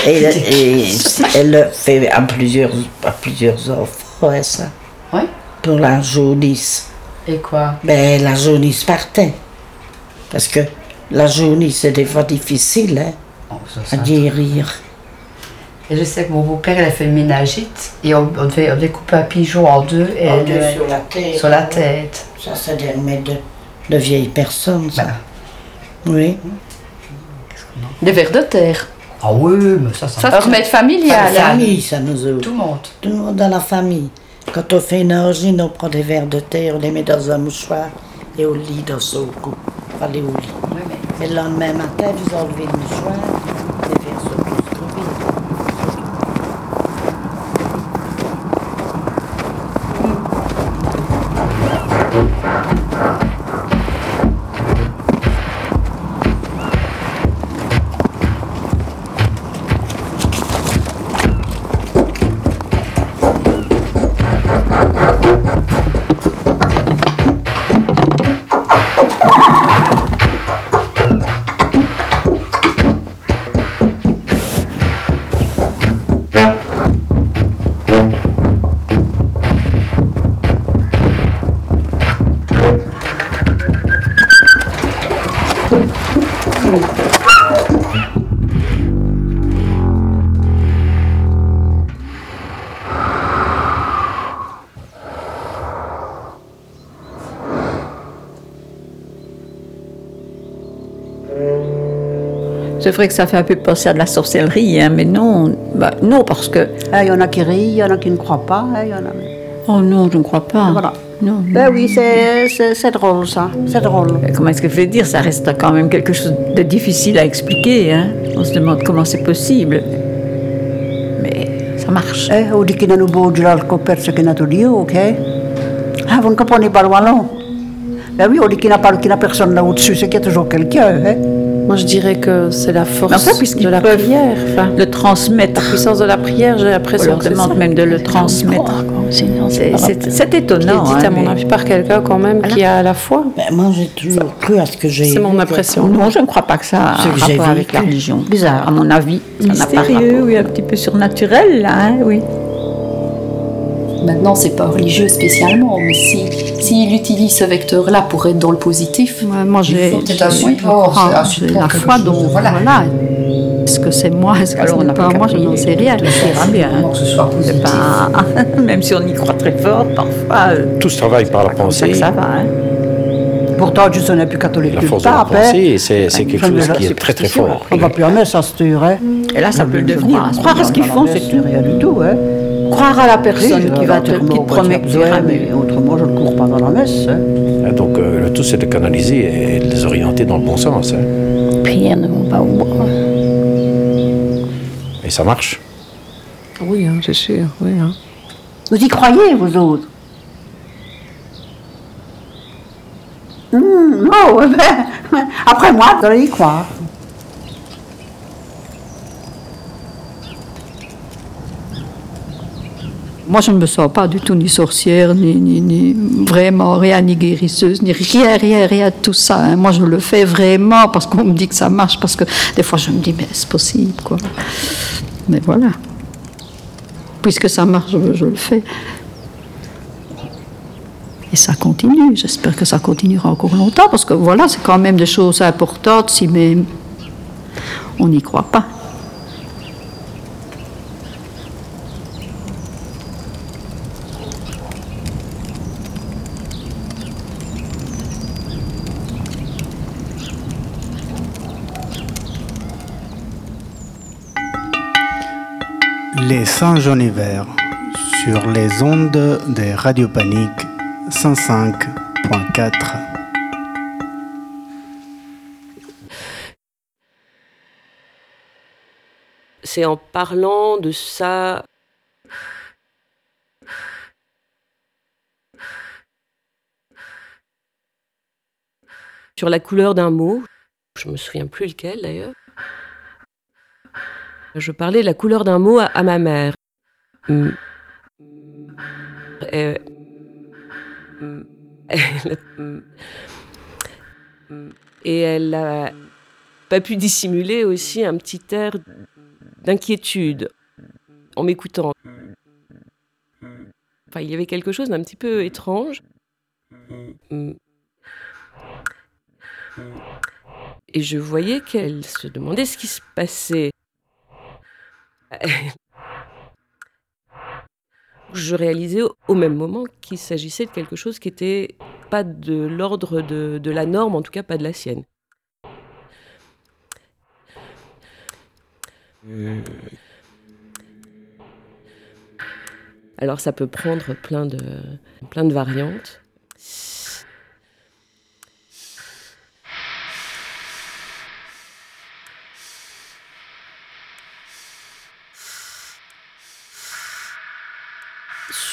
et, et elle le fait à plusieurs, à plusieurs enfants, hein, ça. Oui. Pour la jaunisse. Et quoi? Ben, la jaunisse partait. Parce que la jaunisse, c'est des fois difficile hein, à ça. guérir. Et je sais que mon beau-père, il a fait une ménagite et on, on devait, on devait couper un pigeon en deux et En le- sur la tête. sur la tête. Ça, c'est des remèdes de, de vieilles personnes, ça. Bah. Oui. Des vers de terre. Ah oui, mais ça, ça, Ça, remède familial. La hein. famille, ça nous autres. tout le monde. Tout le monde dans la famille. Quand on fait une origine, on prend des verres de terre, on les met dans un mouchoir et au lit dans son cou. Faut aller au lit. Oui, mais Et le lendemain matin, vous enlevez le mouchoir, vrai que ça fait un peu penser à de la sorcellerie, hein, mais non, bah, non parce que. Ah, Il y en a qui rient, il y en a qui ne croient pas. il y en a... Oh non, je ne crois pas. Voilà. Non. Ben oui, c'est- drôle ça, c'est drôle. Comment est-ce que je vais dire? Ça reste quand même quelque chose de difficile à expliquer. Hein. On se demande comment c'est possible. Mais ça marche. Eh, on dit qu'il y a un beau de l'alcool perce qui n'a tout dit, ok Ah, vous ne comprenez pas le wallon Ben oui, on dit qu'il a, qu'il n'y a personne là au-dessus, c'est qu'il y a toujours quelqu'un. Hein? Moi, je dirais que c'est la force de la prière. Enfin, le transmettre. La puissance de la prière, j'ai l'impression. On leur demande même de le transmettre. C'est étonnant. Qui est dit, à mon avis, par quelqu'un quand même qui a la foi. Ben, moi, j'ai toujours cru à ce que j'ai. C'est mon impression. Non, je ne crois pas que ça a rapport avec la religion. Bizarre. À mon avis, ça n'a pas rapport. oui, un petit peu surnaturel, là, hein, oui. Maintenant, c'est pas religieux spécialement, mais s'il si, utilise ce vecteur-là pour être dans le positif, moi j'ai un support, la foi, donc voilà. Est-ce que c'est moi, est-ce que c'est pas moi, je n'en sais rien. Bien. Que ce soit positif. Pas... Même si on y croit très fort, parfois. Euh, Tout se travaille par la pensée. Ça, va. Hein. Pourtant, je n'est plus catholique. La force de la pensée, c'est quelque chose qui est très très fort. On va plus en mettre, ça se tuerait. Et là, ça peut le devenir. Croire à ce qu'ils font, c'est rien du tout. Hein. Croire à la personne qui va te, qui te promet que tu mais autrement, je ne cours pas dans la messe. Hein. Ah, donc, euh, le tout, c'est de canaliser et de les orienter dans le bon sens. Hein. Prière ne vont pas au bois. Et ça marche? Oui, hein, c'est sûr. Oui, hein. Vous y croyez, vous autres? Mmh, Non, ben, après moi, vous allez y croire. Moi, je ne me sens pas du tout ni sorcière, ni, vraiment rien, ni guérisseuse, ni rien, rien, rien de tout ça. Hein. Moi, je le fais vraiment parce qu'on me dit que ça marche, parce que des fois, je me dis, mais c'est possible, quoi. Mais voilà. Puisque ça marche, je, le fais. Et ça continue. J'espère que ça continuera encore longtemps, parce que voilà, c'est quand même des choses importantes, si même on n'y croit pas. Les Saint Jean Hiver sur les ondes des Radio Panique 105.4. C'est en parlant de ça sur la couleur d'un mot, je me souviens plus lequel d'ailleurs. Je parlais la couleur d'un mot à, ma mère. Mm. Et, elle n'a pas pu dissimuler aussi un petit air d'inquiétude en m'écoutant. Enfin, il y avait quelque chose d'un petit peu étrange. Et je voyais qu'elle se demandait ce qui se passait. je réalisais au même moment qu'il s'agissait de quelque chose qui n'était pas de l'ordre de, de, la norme, en tout cas pas de la sienne. Alors ça peut prendre plein de, plein de variantes.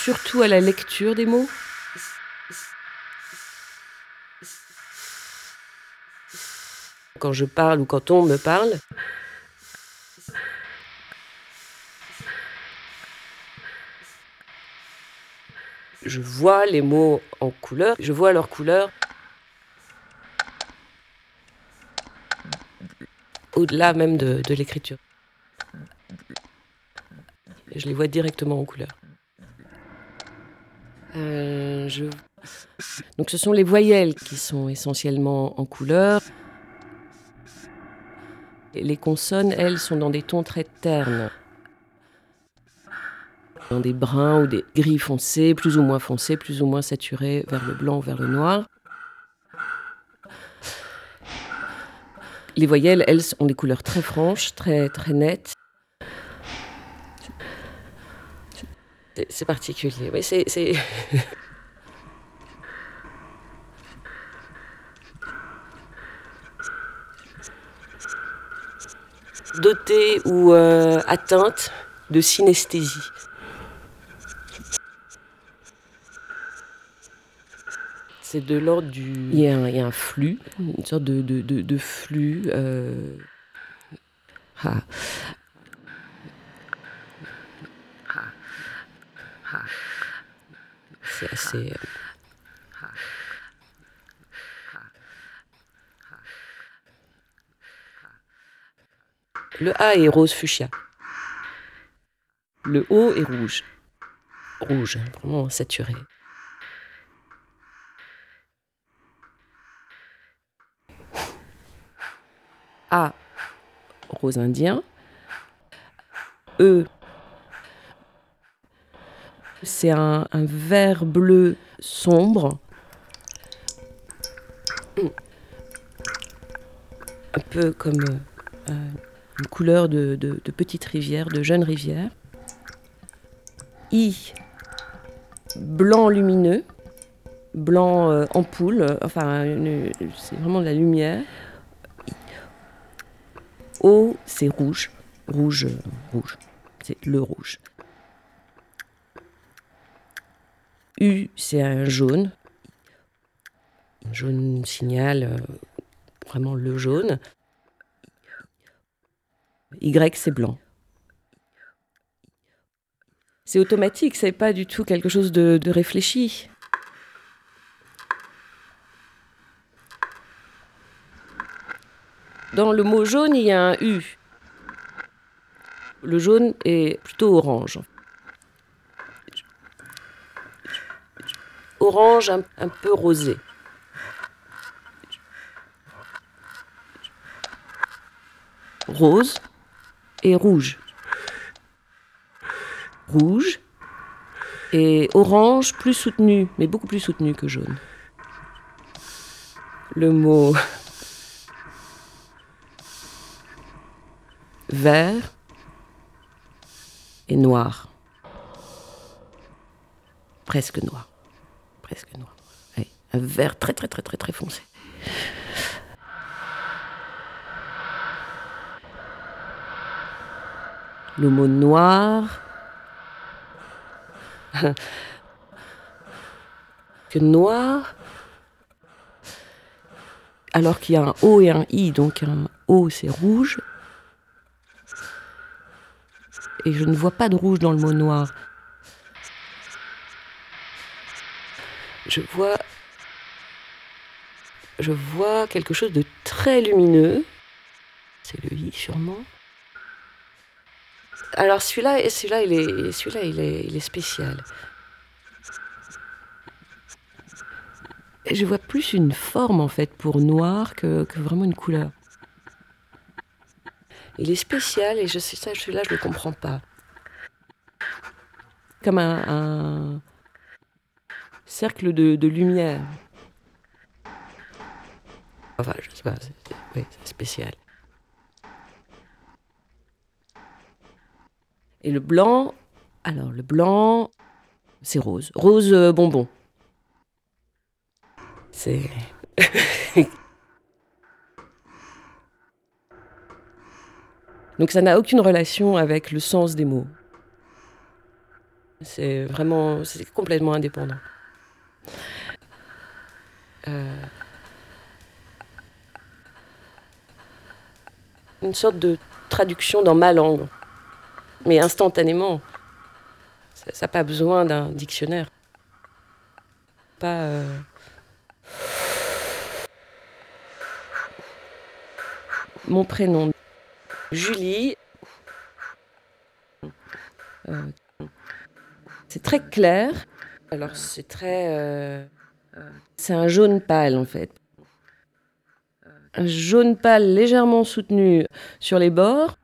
Surtout à la lecture des mots. Quand je parle ou quand on me parle, je vois les mots en couleur, je vois leur couleur. Au-delà même de, de l'écriture. Je les vois directement en couleur. Euh, Donc ce sont les voyelles qui sont essentiellement en couleur. Les consonnes, elles, sont dans des tons très ternes. Dans des bruns ou des gris foncés, plus ou moins foncés, plus ou moins saturés vers le blanc ou vers le noir. Les voyelles, elles, ont des couleurs très franches, très, très nettes. C'est particulier. Mais c'est. dotée ou euh, atteinte de synesthésie. c'est de l'ordre du. Il y, a un, flux, une sorte de, de, de, de flux. Euh... Ah. Assez. Le A est rose fuchsia. Le O est rouge. Rouge, vraiment saturé. A, rose indien. E, c'est un, vert bleu sombre. Un peu comme euh, une couleur de, petite rivière, de jeune rivière. I, blanc lumineux, blanc euh, ampoule, enfin, c'est vraiment de la lumière. O, c'est rouge, rouge, rouge, c'est le rouge. U, c'est un jaune, un jaune signal, euh, vraiment le jaune. Y, c'est blanc. C'est automatique, c'est pas du tout quelque chose de réfléchi. Dans le mot jaune, il y a un U. Le jaune est plutôt orange. Orange un, peu rosé. Rose et rouge. Rouge et orange plus soutenu, mais beaucoup plus soutenu que jaune. Le mot vert et noir. Presque noir. Presque noir. Un vert très très très très très foncé. Le mot noir. que noir. Alors qu'il y a un O et un I, donc un O c'est rouge et je ne vois pas de rouge dans le mot noir. Je vois je vois quelque chose de très lumineux. C'est le i sûrement. Alors celui-là, celui-là, il est, celui-là, il est, il est spécial. je vois plus une forme en fait pour noir que, vraiment une couleur. Il est spécial et je sais ça, celui-là, je ne le comprends pas. Comme un cercle de, lumière. Enfin, je sais pas, c'est oui, spécial. Et le blanc, alors le blanc, c'est rose. Rose euh, bonbon. C'est. Donc ça n'a aucune relation avec le sens des mots. C'est vraiment, c'est complètement indépendant. Euh, une sorte de traduction dans ma langue, mais instantanément. Ça n'a pas besoin d'un dictionnaire. Pas. Euh, mon prénom. Julie. Euh, c'est très clair. Alors c'est très... Euh, c'est un jaune pâle en fait. Un jaune pâle légèrement soutenu sur les bords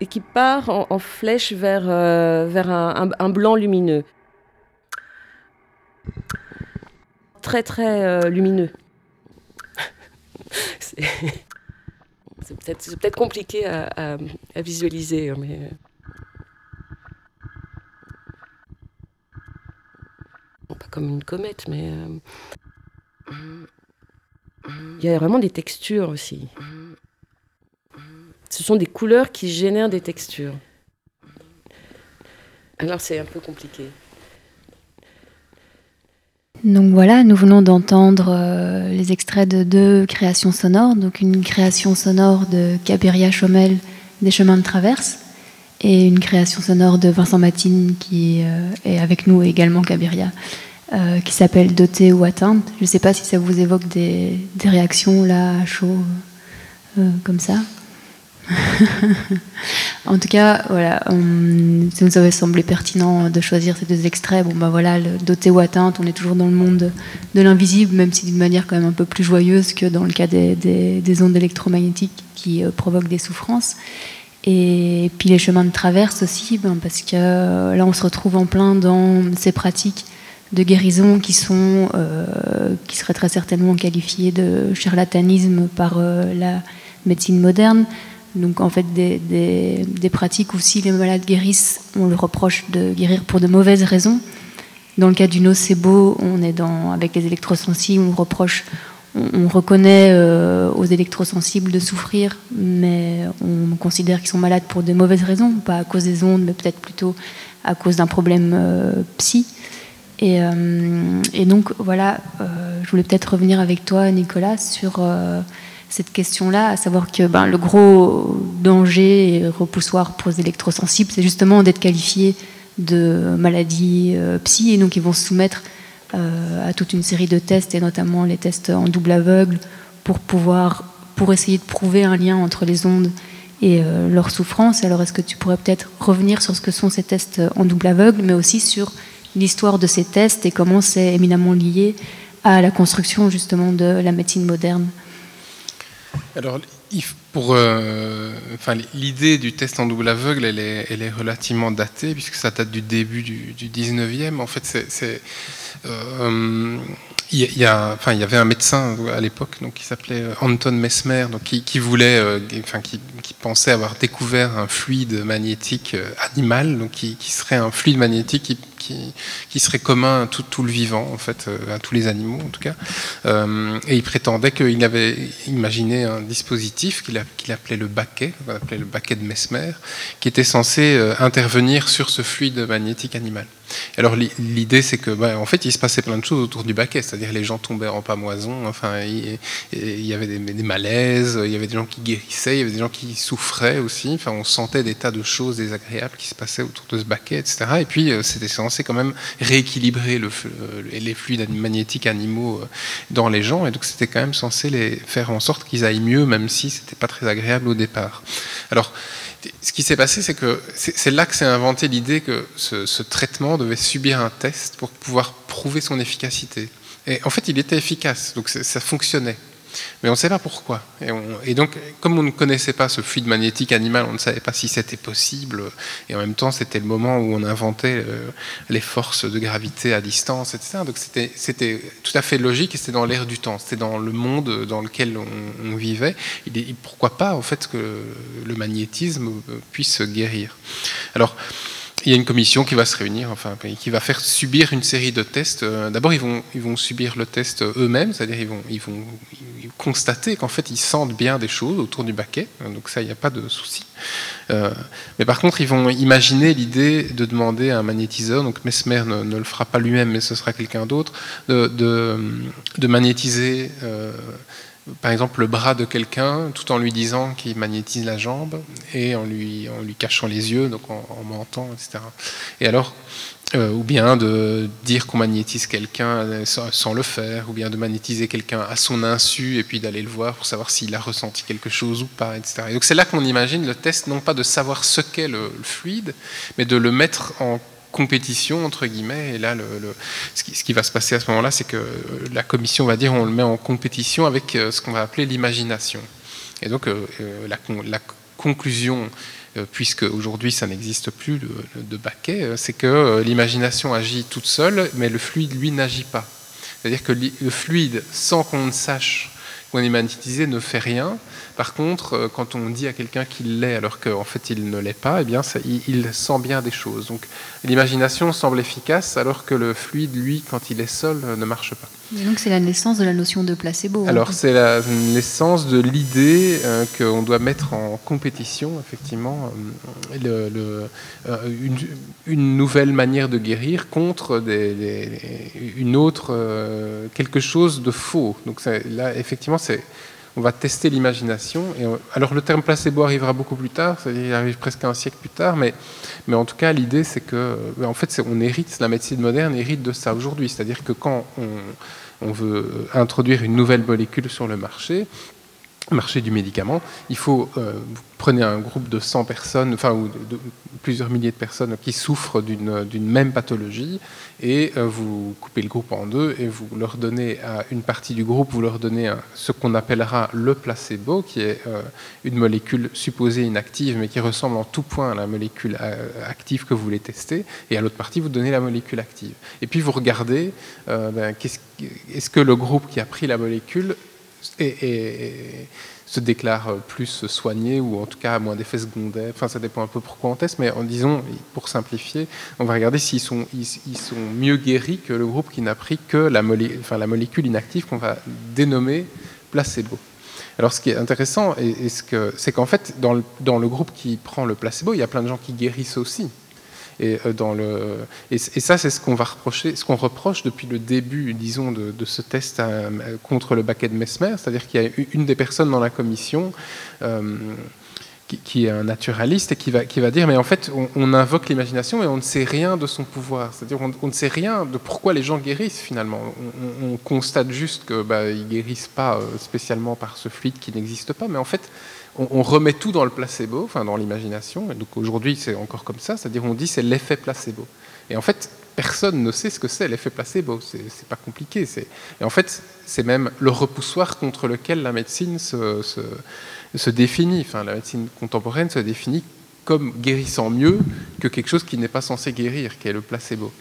et qui part en, flèche vers, euh, vers un, un, blanc lumineux. Très très lumineux. C'est peut-être peut compliqué à, à, visualiser, hein, Pas comme une comète, mais. Euh, il y a vraiment des textures aussi. Ce sont des couleurs qui génèrent des textures. Alors c'est un peu compliqué. Donc voilà, nous venons d'entendre euh, les extraits de deux créations sonores. Donc une création sonore de Cabiria Chomel, Des chemins de traverse, et une création sonore de Vincent Matine, qui euh, est avec nous également Cabiria, euh, qui s'appelle Doté ou Atteinte. Je ne sais pas si ça vous évoque des, réactions là, à chaud, comme ça. en tout cas, voilà, ça nous avait semblé pertinent de choisir ces deux extraits. Bon, bah voilà, doté ou atteinte, on est toujours dans le monde de l'invisible, même si d'une manière quand même un peu plus joyeuse que dans le cas des, ondes électromagnétiques qui euh, provoquent des souffrances. Et puis les chemins de traverse aussi, ben, parce que euh, là, on se retrouve en plein dans ces pratiques de guérison qui sont, euh, qui seraient très certainement qualifiées de charlatanisme par la médecine moderne, donc en fait des, des, pratiques où si les malades guérissent, on le reproche de guérir pour de mauvaises raisons. Dans le cas du nocebo, on est dans, avec les électrosensibles, on reproche, on, reconnaît euh, aux électrosensibles de souffrir, mais on considère qu'ils sont malades pour de mauvaises raisons, pas à cause des ondes, mais peut-être plutôt à cause d'un problème euh, psy. Et, euh, et, donc voilà, je voulais peut-être revenir avec toi, Nicolas, sur cette question-là, à savoir que ben, le gros danger et repoussoir pour les électrosensibles, c'est justement d'être qualifiés de maladies euh, psy, et donc ils vont se soumettre à toute une série de tests, et notamment les tests en double aveugle, pour pouvoir, pour essayer de prouver un lien entre les ondes et euh, leur souffrance. Alors est-ce que tu pourrais peut-être revenir sur ce que sont ces tests en double aveugle, mais aussi sur l'histoire de ces tests et comment c'est éminemment lié à la construction justement de la médecine moderne? Euh, l'idée du test en double aveugle, elle est, relativement datée, puisque ça date du début du, du 19e. En fait, euh, il y, avait un médecin à l'époque qui s'appelait euh, Anton Mesmer, qui, voulait, qui, pensait avoir découvert un fluide magnétique animal, donc qui, qui serait un fluide magnétique qui qui, serait commun à tout, le vivant, en fait, euh, à tous les animaux en tout cas. Euh, et il prétendait qu'il avait imaginé un dispositif qu'il appelait le baquet, qu'on appelait le baquet de Mesmer, qui était censé euh, intervenir sur ce fluide magnétique animal. Alors l'idée c'est que, bah, en fait, il se passait plein de choses autour du baquet, c'est-à-dire les gens tombaient en pamoison, enfin, il, y avait des, malaises, il y avait des gens qui guérissaient, il y avait des gens qui souffraient aussi, enfin, on sentait des tas de choses désagréables qui se passaient autour de ce baquet, etc. Et puis c'était quand même rééquilibrer euh, les fluides magnétiques animaux euh, dans les gens, et donc c'était quand même censé les faire en sorte qu'ils aillent mieux, même si c'était pas très agréable au départ. Alors ce qui s'est passé, c'est que c'est là que s'est inventé l'idée que ce, traitement devait subir un test pour pouvoir prouver son efficacité. Et en fait, il était efficace, donc ça fonctionnait. Mais on ne sait pas pourquoi. Et, donc, comme on ne connaissait pas ce fluide magnétique animal, on ne savait pas si c'était possible. Et en même temps, c'était le moment où on inventait euh, les forces de gravité à distance, etc. Donc c'était tout à fait logique et c'était dans l'air du temps. C'était dans le monde dans lequel on, vivait. Pourquoi pas, en fait, que le magnétisme puisse guérir. Alors, il y a une commission qui va se réunir, enfin, qui va faire subir une série de tests. Euh, d'abord, ils vont, subir le test eux-mêmes, c'est-à-dire ils vont, constater qu'en fait, ils sentent bien des choses autour du baquet, donc ça, il n'y a pas de souci. Euh, mais par contre, ils vont imaginer l'idée de demander à un magnétiseur, donc Mesmer ne, le fera pas lui-même, mais ce sera quelqu'un d'autre, de, de, magnétiser. Euh, par exemple le bras de quelqu'un tout en lui disant qu'il magnétise la jambe et en lui, en lui cachant les yeux, donc en, mentant, etc. Et alors, euh, ou bien de dire qu'on magnétise quelqu'un sans, le faire, ou bien de magnétiser quelqu'un à son insu et puis d'aller le voir pour savoir s'il a ressenti quelque chose ou pas, etc. Et donc c'est là qu'on imagine le test, non pas de savoir ce qu'est le, le fluide, mais de le mettre en compétition entre guillemets et là ce, qui, va se passer à ce moment-là c'est que la commission va dire on le met en compétition avec euh, ce qu'on va appeler l'imagination. Et donc euh, euh, la, conclusion puisque aujourd'hui ça n'existe plus de, de baquet c'est que l'imagination agit toute seule mais le fluide lui n'agit pas. C'est-à-dire que le fluide sans qu'on ne sache qu'on est magnétisé ne fait rien par contre, euh, quand on dit à quelqu'un qu'il l'est alors qu'en fait il ne l'est pas, eh bien, il, sent bien des choses. Donc l'imagination semble efficace alors que le fluide, lui, quand il est seul, euh, ne marche pas. donc c'est la naissance de la notion de placebo. Alors c'est la naissance de l'idée euh, qu'on doit mettre en compétition effectivement euh, le, euh, une, nouvelle manière de guérir contre des, une autre quelque chose de faux. Donc là effectivement c'est on va tester l'imagination. Et alors le terme placebo arrivera beaucoup plus tard, il arrive presque un siècle plus tard, mais, en tout cas l'idée c'est que, en fait, on hérite, la médecine moderne hérite de ça aujourd'hui, c'est-à-dire que quand on veut introduire une nouvelle molécule sur le marché, marché du médicament, il faut, euh, prenez un groupe de 100 personnes, enfin, ou plusieurs milliers de personnes qui souffrent d'une même pathologie, et euh, vous coupez le groupe en deux, et vous leur donnez à une partie du groupe, vous leur donnez ce qu'on appellera le placebo, qui est euh, une molécule supposée inactive, mais qui ressemble en tout point à la molécule active que vous voulez tester, et à l'autre partie, vous donnez la molécule active. Et puis vous regardez, ben, est-ce que le groupe qui a pris la molécule et, se déclare plus soigné ou en tout cas moins d'effets secondaires. Enfin, ça dépend un peu pourquoi on teste, mais en disant, pour simplifier, on va regarder s'ils sont, mieux guéris que le groupe qui n'a pris que la, molécule inactive qu'on va dénommer placebo. Alors, ce qui est intéressant, c'est qu'en fait, dans le groupe qui prend le placebo, il y a plein de gens qui guérissent aussi. Et, euh, dans le, et, ça, c'est ce qu'on va reprocher, ce qu'on reproche depuis le début, disons, de, ce test euh, contre le baquet de Mesmer, c'est-à-dire qu'il y a une des personnes dans la commission euh, qui, est un naturaliste et qui va, qui va dire mais en fait on, invoque l'imagination et on ne sait rien de son pouvoir, c'est-à-dire on, ne sait rien de pourquoi les gens guérissent finalement. On, constate juste que bah, ils guérissent pas spécialement par ce fluide qui n'existe pas, mais en fait on, remet tout dans le placebo, enfin dans l'imagination. Donc aujourd'hui, c'est encore comme ça, c'est-à-dire on dit c'est l'effet placebo. Et en fait, personne ne sait ce que c'est l'effet placebo. C'est pas compliqué. Et en fait, c'est même le repoussoir contre lequel la médecine se, se, définit. Enfin, la médecine contemporaine se définit comme guérissant mieux que quelque chose qui n'est pas censé guérir, qui est le placebo.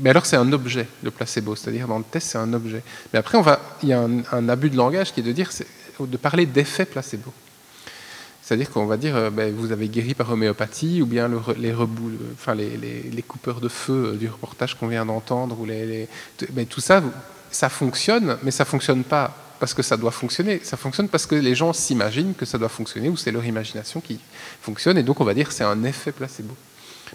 mais alors c'est un objet, le placebo, c'est-à-dire dans le test c'est un objet. Mais après on va, il y a un, un abus de langage qui est de dire, de parler d'effet placebo. C'est-à-dire qu'on va dire, euh, ben, vous avez guéri par homéopathie, ou bien les, les, coupeurs de feu euh, du reportage qu'on vient d'entendre, ou ben, tout ça, ça fonctionne, mais ça fonctionne pas parce que ça doit fonctionner. Ça fonctionne parce que les gens s'imaginent que ça doit fonctionner, ou c'est leur imagination qui fonctionne, et donc on va dire c'est un effet placebo.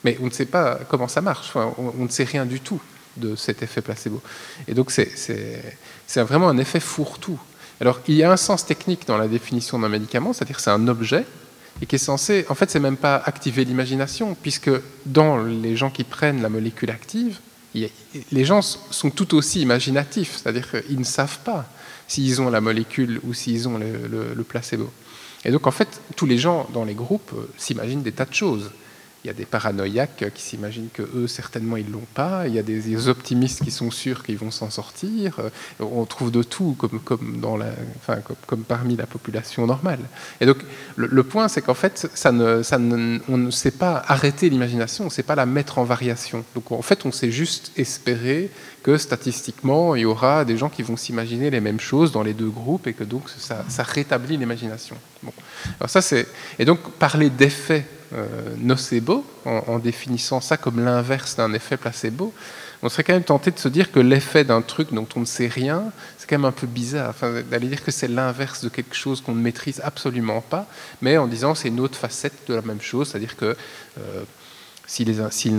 Mais on ne sait pas comment ça marche, on, ne sait rien du tout de cet effet placebo. Et donc c'est vraiment un effet fourre-tout. Alors, il y a un sens technique dans la définition d'un médicament, c'est-à-dire c'est un objet et qui est censé, en fait, c'est même pas activer l'imagination, puisque dans les gens qui prennent la molécule active, les gens sont tout aussi imaginatifs, c'est-à-dire qu'ils ne savent pas s'ils ont la molécule ou s'ils ont le, placebo. Et donc, en fait, tous les gens dans les groupes euh, s'imaginent des tas de choses. Il y a des paranoïaques qui s'imaginent que eux certainement ils l'ont pas. Il y a des, optimistes qui sont sûrs qu'ils vont s'en sortir. On trouve de tout comme, parmi la population normale. Et donc le, point c'est qu'en fait ne, ne, on ne sait pas arrêter l'imagination, on ne sait pas la mettre en variation. Donc en fait on sait juste espérer que statistiquement il y aura des gens qui vont s'imaginer les mêmes choses dans les deux groupes et que donc ça, rétablit l'imagination. Bon. Ça c'est et donc parler d'effet euh, nocebo, en, définissant ça comme l'inverse d'un effet placebo, on serait quand même tenté de se dire que l'effet d'un truc dont on ne sait rien, c'est quand même un peu bizarre, enfin, d'aller dire que c'est l'inverse de quelque chose qu'on ne maîtrise absolument pas, mais en disant c'est une autre facette de la même chose, c'est-à-dire que euh, si,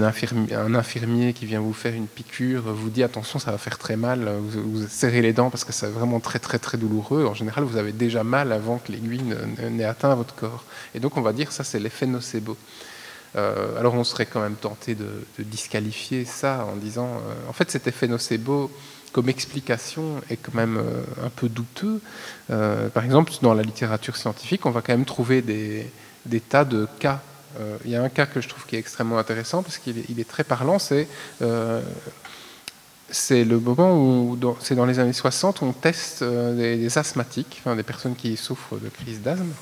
un infirmier qui vient vous faire une piqûre vous dit attention, ça va faire très mal, vous, serrez les dents parce que c'est vraiment très très très douloureux, en général vous avez déjà mal avant que l'aiguille n'ait atteint votre corps. Et donc on va dire ça c'est l'effet nocebo. Euh, alors on serait quand même tenté de, disqualifier ça en disant euh, en fait cet effet nocebo comme explication est quand même euh, un peu douteux. par exemple, dans la littérature scientifique, on va quand même trouver des, tas de cas il y a un cas que je trouve qui est extrêmement intéressant parce qu'il est, très parlant, c'est euh, c'est le moment où, c'est dans les années 60, on teste euh, des, asthmatiques, des personnes qui souffrent de crise d'asthme.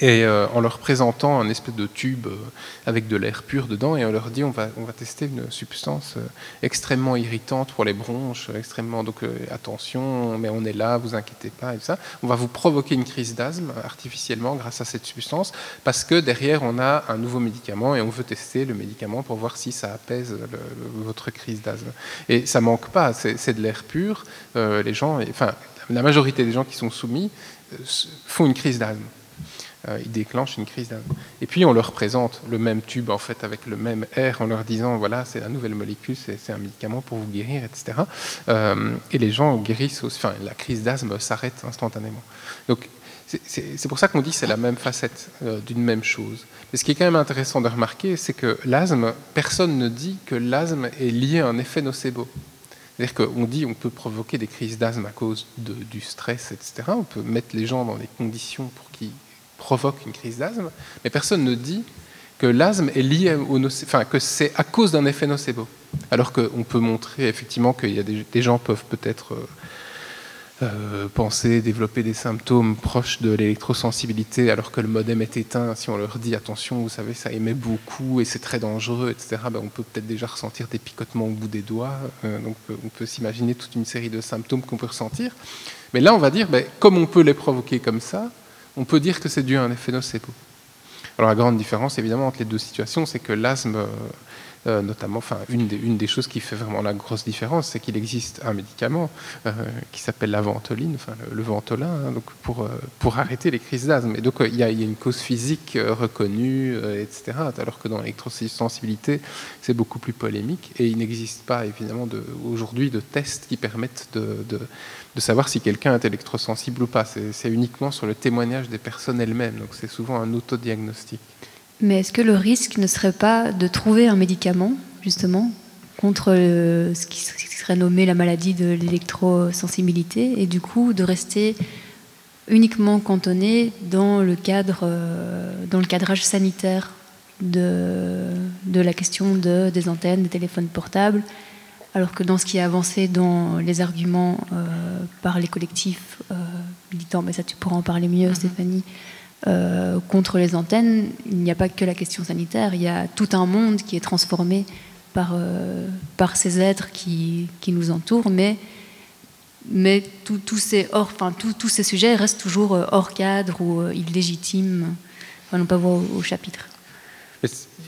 Et euh, en leur présentant un espèce de tube euh, avec de l'air pur dedans, et on leur dit on va, on va tester une substance euh, extrêmement irritante pour les bronches, extrêmement donc attention, mais on est là, vous inquiétez pas et ça. On va vous provoquer une crise d'asthme artificiellement grâce à cette substance, parce que derrière on a un nouveau médicament et on veut tester le médicament pour voir si ça apaise votre crise d'asthme. Et ça manque pas, c'est de l'air pur. les gens, enfin la majorité des gens qui sont soumis font une crise d'asthme. Euh, ils déclenchent une crise d'asthme. Et puis on leur présente le même tube en fait avec le même air en leur disant voilà c'est la nouvelle molécule, c'est un médicament pour vous guérir, etc. Euh, et les gens guérissent, aussi, enfin la crise d'asthme s'arrête instantanément. Donc c'est pour ça qu'on dit c'est la même facette euh, d'une même chose. Mais ce qui est quand même intéressant de remarquer, c'est que l'asthme, personne ne dit que l'asthme est lié à un effet nocebo. C'est-à-dire qu'on dit on peut provoquer des crises d'asthme à cause du stress, etc. On peut mettre les gens dans des conditions pour qu'ils provoquent une crise d'asthme, mais personne ne dit que l'asthme est lié au enfin que c'est à cause d'un effet nocebo. Alors qu'on peut montrer effectivement a des, des gens peuvent peut-être euh, euh, penser, développer des symptômes proches de l'électrosensibilité alors que le modem est éteint, si on leur dit attention, vous savez, ça émet beaucoup et c'est très dangereux, etc., ben, on peut peut-être déjà ressentir des picotements au bout des doigts. Euh, donc on peut s'imaginer toute une série de symptômes qu'on peut ressentir. Mais là, on va dire, ben, comme on peut les provoquer comme ça, on peut dire que c'est dû à un effet nocebo. Alors la grande différence, évidemment, entre les deux situations, c'est que l'asthme euh, euh, notamment, enfin, une des, choses qui fait vraiment la grosse différence, c'est qu'il existe un médicament euh, qui s'appelle la ventoline, enfin le, ventolin, hein, donc pour, arrêter les crises d'asthme. Et donc il y, a, une cause physique reconnue, etc. Alors que dans l'électrosensibilité, c'est beaucoup plus polémique et il n'existe pas évidemment aujourd'hui de tests qui permettent de, de savoir si quelqu'un est électrosensible ou pas. C'est uniquement sur le témoignage des personnes elles-mêmes. Donc c'est souvent un autodiagnostic. Mais est-ce que le risque ne serait pas de trouver un médicament, justement, contre ce qui serait nommé la maladie de l'électrosensibilité, et du coup de rester uniquement cantonné dans le, cadre, euh, dans le cadrage sanitaire de, la question de, des antennes, des téléphones portables, alors que dans ce qui est avancé dans les arguments euh, par les collectifs euh, militants, mais ça tu pourras en parler mieux, mm-hmm. Stéphanie, euh, contre les antennes, il n'y a pas que la question sanitaire, il y a tout un monde qui est transformé par, par ces êtres qui, qui, nous entourent, mais, mais tous ces, enfin, tous ces sujets restent toujours hors cadre ou illégitimes, enfin, non pas voir au, chapitre.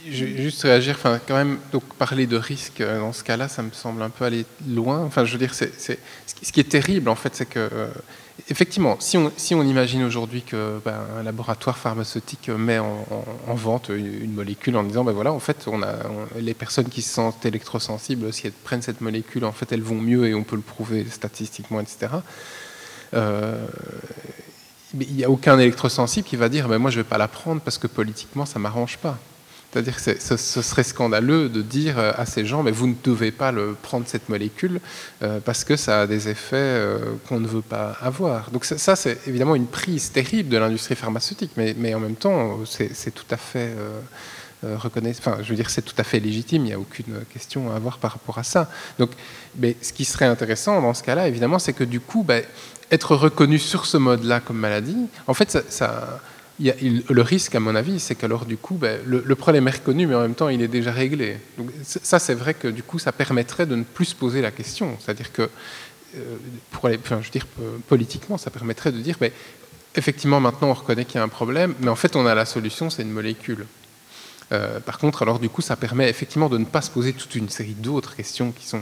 Je vais juste réagir, enfin, quand même, donc parler de risque dans ce cas-là, ça me semble un peu aller loin. Enfin, je veux dire, ce qui est terrible, en fait, c'est que effectivement, si on, si on imagine aujourd'hui qu'un ben, laboratoire pharmaceutique met en, vente une, molécule en disant, ben voilà, en fait, on a, les personnes qui se sentent électrosensibles, si elles prennent cette molécule, en fait, elles vont mieux et on peut le prouver statistiquement, etc. Euh, il n'y a aucun électrosensible qui va dire, ben moi, je ne vais pas la prendre parce que politiquement, ça ne m'arrange pas. C'est-à-dire que ce, serait scandaleux de dire à ces gens, mais vous ne devez pas prendre cette molécule euh, parce que ça a des effets euh, qu'on ne veut pas avoir. Donc ça, c'est évidemment une prise terrible de l'industrie pharmaceutique, mais, en même temps, c'est tout à fait euh, enfin, je veux dire, c'est tout à fait légitime. Il n'y a aucune question à avoir par rapport à ça. Donc, mais ce qui serait intéressant dans ce cas-là, évidemment, c'est que du coup, ben, être reconnu sur ce mode-là comme maladie, en fait, ça le risque, à mon avis, c'est qu'alors, du coup, ben, le, problème est reconnu, mais en même temps, il est déjà réglé. Ça, c'est vrai que, du coup, ça permettrait de ne plus se poser la question. C'est-à-dire que, euh, pour aller, je politiquement, ça permettrait de dire, ben, effectivement, maintenant, on reconnaît qu'il y a un problème, mais en fait, on a la solution, c'est une molécule. Euh, par contre, alors du coup, ça permet effectivement de ne pas se poser toute une série d'autres questions qui sont,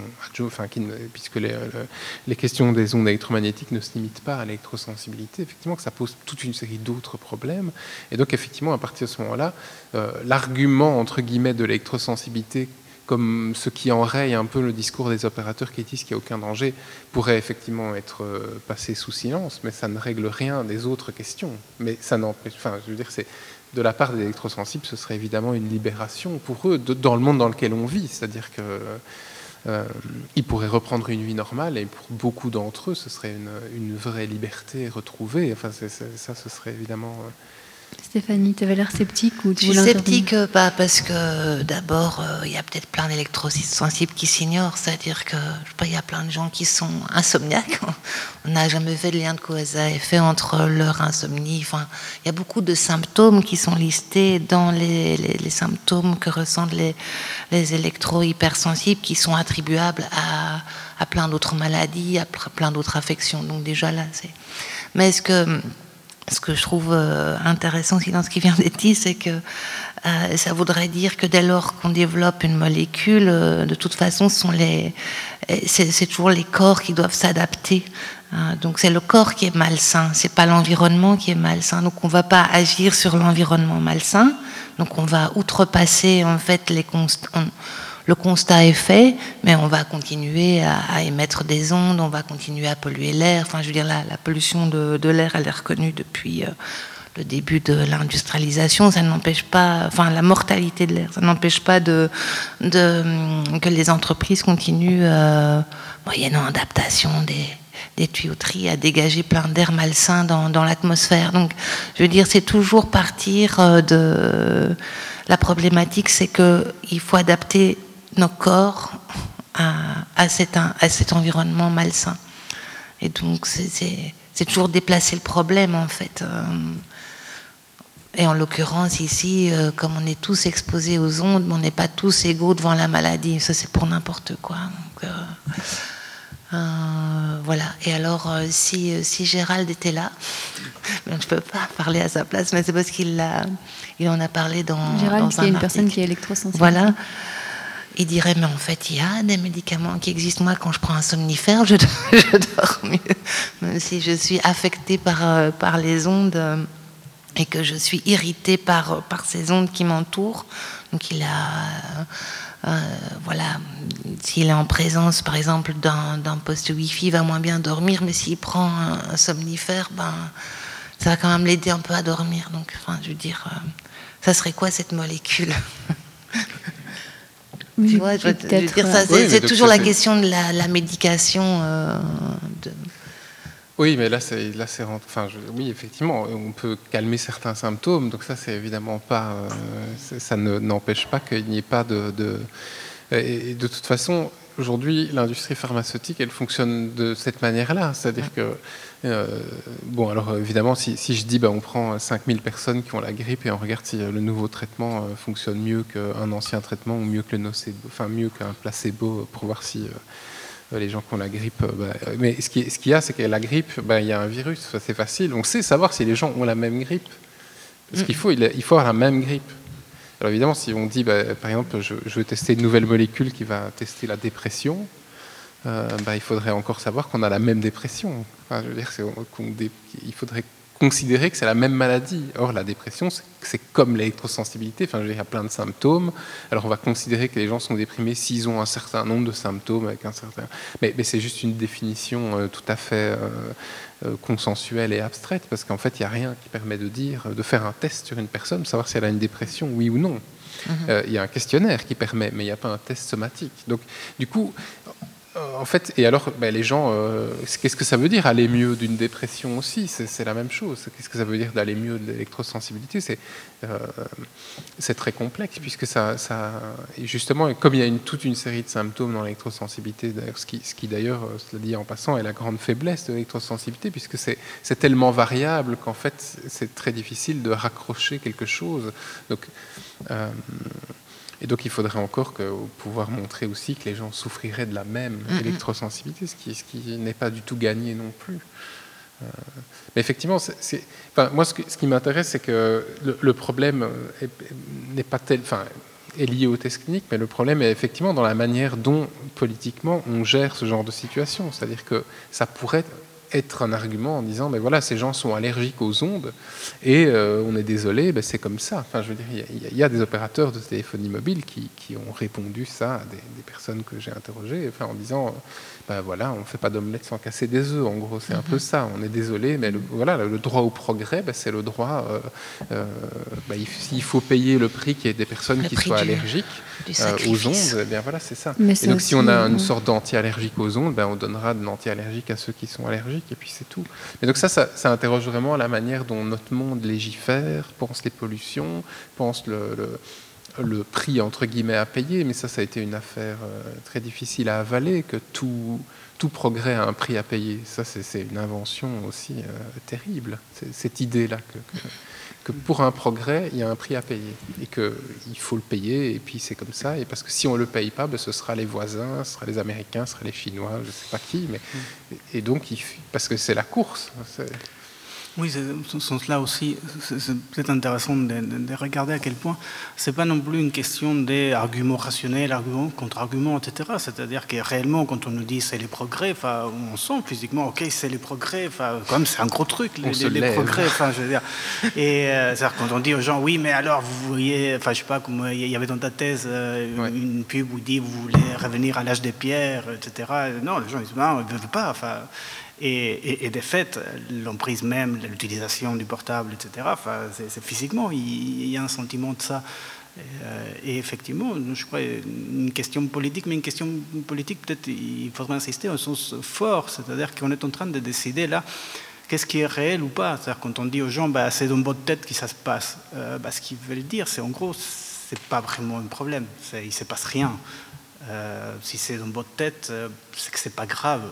puisque les, euh, les, questions des ondes électromagnétiques ne se limitent pas à l'électrosensibilité, effectivement que ça pose toute une série d'autres problèmes. Et donc, effectivement, à partir de ce moment-là, euh, l'argument entre guillemets de l'électrosensibilité comme ce qui enraye un peu le discours des opérateurs qui disent qu'il n'y a aucun danger, pourrait effectivement être passé sous silence, mais ça ne règle rien des autres questions. Mais ça n'empêche, enfin, je veux dire, c'est de la part des électrosensibles, ce serait évidemment une libération pour eux dans le monde dans lequel on vit. C'est-à-dire qu'ils euh, pourraient reprendre une vie normale et pour beaucoup d'entre eux, ce serait une, vraie liberté retrouvée. Enfin, ça, ce serait évidemment. Euh, Stéphanie, tu avais l'air sceptique ou tu Je suis sceptique pas parce que d'abord, il y a peut-être plein d'électrosensibles qui s'ignorent, c'est-à-dire que il y a plein de gens qui sont insomniaques. On n'a jamais fait de lien de cause à effet entre leur insomnie. Enfin, il y a beaucoup de symptômes qui sont listés dans les, les, symptômes que ressentent les, les électro-hypersensibles qui sont attribuables à, à plein d'autres maladies, à plein d'autres affections. Donc déjà là, c'est. Mais est-ce que ce que je trouve euh, intéressant aussi dans ce qui vient d'être dit, c'est que euh, ça voudrait dire que dès lors qu'on développe une molécule, euh, de toute façon, sont les, c'est toujours les corps qui doivent s'adapter. Hein. donc c'est le corps qui est malsain, c'est pas l'environnement qui est malsain. Donc on va pas agir sur l'environnement malsain. Donc on va outrepasser en fait les constants le constat est fait, mais on va continuer à, émettre des ondes, on va continuer à polluer l'air. Enfin, je veux dire, la, pollution de, l'air, elle est reconnue depuis euh, le début de l'industrialisation. Ça n'empêche pas, enfin, la mortalité de l'air, ça n'empêche pas de, que les entreprises continuent, euh, moyennant adaptation des, des tuyauteries à dégager plein d'air malsain dans, dans l'atmosphère. Donc, je veux dire, c'est toujours partir euh, de la problématique, c'est qu'il faut adapter nos corps à, cet, à cet environnement malsain. Et donc, c'est toujours déplacer le problème, en fait. Euh. Et en l'occurrence, ici, euh, comme on est tous exposés aux ondes, on n'est pas tous égaux devant la maladie. Ça, c'est pour n'importe quoi. Euh, voilà. Et alors, si, si, Gérald était là, je ne peux pas parler à sa place, mais c'est parce qu'il il en a parlé dans. Gérald, qui est une personne qui est électrosensible. Voilà il dirait mais en fait il y a des médicaments qui existent. Moi quand je prends un somnifère, je, dors mieux, même si je suis affectée par, euh, par les ondes euh, et que je suis irritée par, par ces ondes qui m'entourent. Donc il a, euh, voilà, s'il est en présence par exemple d'un poste Wi-Fi, il va moins bien dormir, mais s'il prend un, somnifère, ben ça va quand même l'aider un peu à dormir. Donc enfin je veux dire, ça serait quoi cette molécule? tu vois, je dire ça. C'est toujours la question de la, médication. Euh, oui, mais là, c'est là, c'est enfin, oui, effectivement, on peut calmer certains symptômes. Donc ça, c'est évidemment pas, euh, ça n'empêche pas qu'il n'y ait pas de, de, et de toute façon, aujourd'hui, l'industrie pharmaceutique, elle fonctionne de cette manière-là, c'est-à-dire que euh, bon, alors évidemment, si, je dis bah, on prend 5000 personnes qui ont la grippe et on regarde si euh, le nouveau traitement euh, fonctionne mieux qu'un ancien traitement ou mieux que le nocebo, enfin mieux qu'un placebo pour voir si les gens qui ont la grippe. Bah, mais ce qu'il ce y a, c'est que la grippe, bah, il y a un virus, c'est facile. On sait savoir si les gens ont la même grippe. Parce mm. qu'il faut, il, faut avoir la même grippe. Alors évidemment, si on dit, par exemple, je, je veux tester une nouvelle molécule qui va tester la dépression, euh, bah, il faudrait encore savoir qu'on a la même dépression. je veux dire, il faudrait considérer que c'est la même maladie. Or, la dépression, c'est comme l'électrosensibilité. Enfin, je veux dire, il y a plein de symptômes. Alors, on va considérer que les gens sont déprimés s'ils ont un certain nombre de symptômes avec un certain. Mais, c'est juste une définition euh, tout à fait euh, consensuelle et abstraite, parce qu'en fait, il n'y a rien qui permet de dire, de faire un test sur une personne, savoir si elle a une dépression, oui ou non. Mhm. Il y a un questionnaire qui permet, mais il n'y a pas un test somatique. Donc, du coup, euh, en fait, et alors, ben, les gens, euh, qu'est-ce que ça veut dire aller mieux d'une dépression aussi C'est la même chose. Qu'est-ce que ça veut dire d'aller mieux de l'électrosensibilité euh, C'est très complexe, puisque ça, ça justement, comme il y a toute une série de symptômes dans l'électrosensibilité, ce qui, ce qui d'ailleurs, cela dit en passant, est la grande faiblesse de l'électrosensibilité, puisque c'est tellement variable qu'en fait, c'est très difficile de raccrocher quelque chose. Donc, et donc il faudrait encore que, pouvoir montrer aussi que les gens souffriraient de la même électrosensibilité, ce qui, ce qui n'est pas du tout gagné non plus. Euh, mais effectivement, enfin, moi ce, ce qui m'intéresse, c'est que le, problème n'est pas tel, enfin, est lié au test clinique, mais le problème est effectivement dans la manière dont politiquement on gère ce genre de situation. C'est-à-dire que ça pourrait être un argument en disant, mais voilà, ces gens sont allergiques aux ondes et euh, on est désolé, ben c'est comme ça. Enfin, je veux dire, il y, a des opérateurs de téléphonie mobile qui, qui ont répondu ça à des, des personnes que j'ai interrogées, enfin, en disant, ben voilà, on ne fait pas d'omelette sans casser des œufs. En gros, c'est un peu mhm. ça. On est désolé, mais le, voilà, le droit au progrès, ben, c'est le droit. Euh, euh ben, S'il faut payer le prix qu'il y ait des personnes qui soient allergiques euh, aux ondes, eh bien voilà, c'est ça. et donc, si on a une sorte d'anti-allergique aux ondes, ben, on donnera de l'anti-allergique à ceux qui sont allergiques. et puis c'est tout. Mais donc ça, ça, interroge vraiment la manière dont notre monde légifère, pense les pollutions, pense le, le, prix entre guillemets à payer, mais ça, ça a été une affaire euh, très difficile à avaler, que tout, tout progrès a un prix à payer. Ça, c'est une invention aussi euh, terrible, cette idée-là que que pour un progrès, il y a un prix à payer et qu'il faut le payer et puis c'est comme ça. Et parce que si on ne le paye pas, ben, ce sera les voisins, ce sera les Américains, ce sera les Chinois, je ne sais pas qui. Mais, et donc, parce que c'est la course. Oui, ce sens-là aussi, c'est intéressant de, regarder à quel point c'est pas non plus une question d'arguments rationnels, arguments contre arguments, etc. C'est-à-dire que réellement, quand on nous dit c'est les progrès, on sent physiquement, ok, c'est les progrès, comme c'est un gros truc, les, progrès, enfin, je veux dire. Et euh, c'est-à-dire quand on dit aux gens, oui, mais alors vous voyez, enfin, je sais pas, comme il y avait dans ta thèse euh, une pub où dit vous voulez revenir à l'âge des pierres, etc. Non, les gens ils disent, non, ils ne veulent pas. Enfin, et, de fait, l'emprise même, l'utilisation du portable, etc., c'est physiquement, il, y a un sentiment de ça. Euh, et, effectivement, je crois une question politique, mais une question politique, peut-être il faudrait insister au sens fort, c'est-à-dire qu'on est en train de décider là qu'est-ce qui est réel ou pas. C'est-à-dire quand on dit aux gens, bah, c'est dans votre tête que ça se passe, euh, bah, ce qu'ils veulent dire, c'est en gros, c'est pas vraiment un problème, il ne se passe rien. Euh, si c'est dans votre tête, c'est que c'est pas grave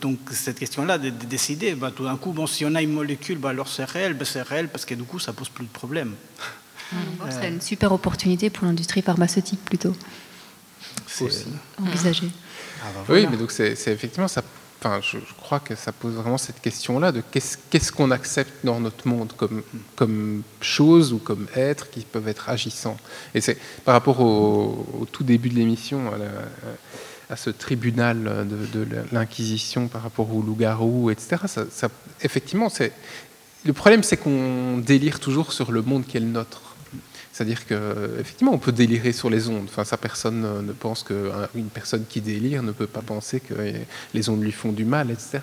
donc cette question-là de, décider, bah, tout d'un coup, bon, si on a une molécule, bah, alors c'est réel, bah, c'est réel parce que du coup, ça pose plus de problème. C'est une super opportunité pour l'industrie pharmaceutique plutôt. C'est envisagé. Ah, bah, oui, mais donc c'est effectivement ça. Enfin, je, crois que ça pose vraiment cette question-là de qu'est-ce qu'on accepte dans notre monde comme, comme chose ou comme être qui peuvent être agissants. Et c'est par rapport au, tout début de l'émission, à ce tribunal de, l'Inquisition par rapport au loup-garou, etc. Effectivement, c'est le problème, c'est qu'on délire toujours sur le monde qui est le nôtre. C'est-à-dire qu'effectivement, on peut délirer sur les ondes. Enfin, ça, personne ne pense qu'une personne qui délire ne peut pas penser que les ondes lui font du mal, etc.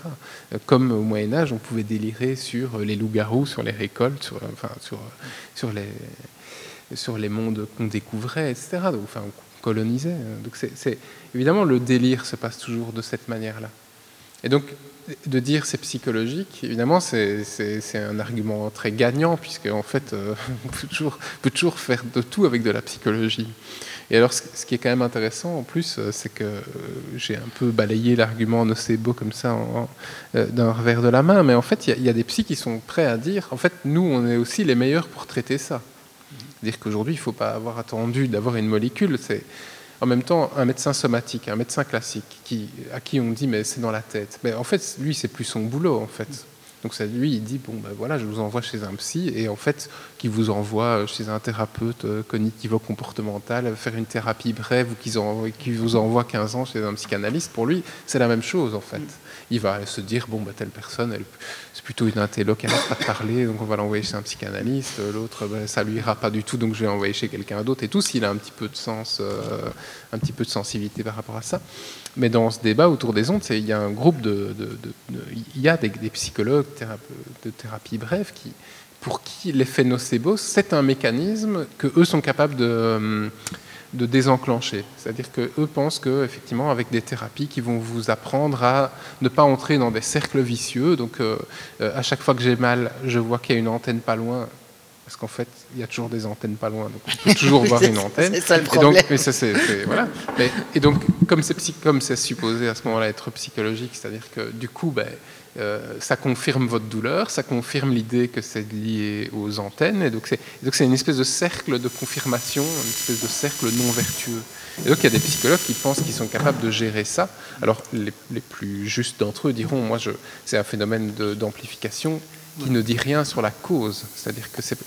Comme au Moyen Âge, on pouvait délirer sur les loups-garous, sur les récoltes, sur, les, mondes qu'on découvrait, etc. Donc, colonisait. Donc c'est, évidemment le délire se passe toujours de cette manière-là. Et donc de dire c'est psychologique, évidemment c'est, un argument très gagnant puisque en fait euh, on peut toujours, faire de tout avec de la psychologie. Et alors ce, qui est quand même intéressant en plus, euh, c'est que euh, j'ai un peu balayé l'argument nocebo comme ça d'un revers de la main, mais en fait il y, y, a des psys qui sont prêts à dire en fait nous on est aussi les meilleurs pour traiter ça. C'est-à-dire qu'aujourd'hui, il ne faut pas avoir attendu d'avoir une molécule. C'est en même temps un médecin somatique, un médecin classique, qui, à qui on dit mais c'est dans la tête. Mais en fait, lui, c'est plus son boulot en fait. Donc lui, il dit bon ben voilà, je vous envoie chez un psy et en fait, qui vous envoie chez un thérapeute euh, cognitivo-comportemental faire une thérapie brève ou qui vous envoie 15 ans chez un psychanalyste, pour lui, c'est la même chose en fait il va se dire bon bah telle personne c'est plutôt une pas de parler donc on va l'envoyer chez un psychanalyste l'autre bah, ça lui ira pas du tout donc je vais l'envoyer chez quelqu'un d'autre et tout s'il a un petit peu de sens euh, un petit peu de sensibilité par rapport à ça. Mais dans ce débat autour des ondes il y a un groupe de, il y a des, psychologues de thérapie brève qui pour qui l'effet nocebo c'est un mécanisme que eux sont capables de de désenclencher. C'est-à-dire qu'eux pensent qu'effectivement, avec des thérapies qui vont vous apprendre à ne pas entrer dans des cercles vicieux. Donc, euh, euh, à chaque fois que j'ai mal, je vois qu'il y a une antenne pas loin. Parce qu'en fait, il y a toujours des antennes pas loin, donc on peut toujours voir une antenne. C'est ça le problème. Et donc, ça, voilà. et donc, comme c'est supposé à ce moment-là être psychologique, c'est-à-dire que du coup, ben, euh, ça confirme votre douleur, ça confirme l'idée que c'est lié aux antennes, et donc c'est une espèce de cercle de confirmation, une espèce de cercle non vertueux. Et donc il y a des psychologues qui pensent qu'ils sont capables de gérer ça. Alors les, plus justes d'entre eux diront, moi c'est un phénomène d'amplification qui ne dit rien sur la cause, c'est-à-dire que c'est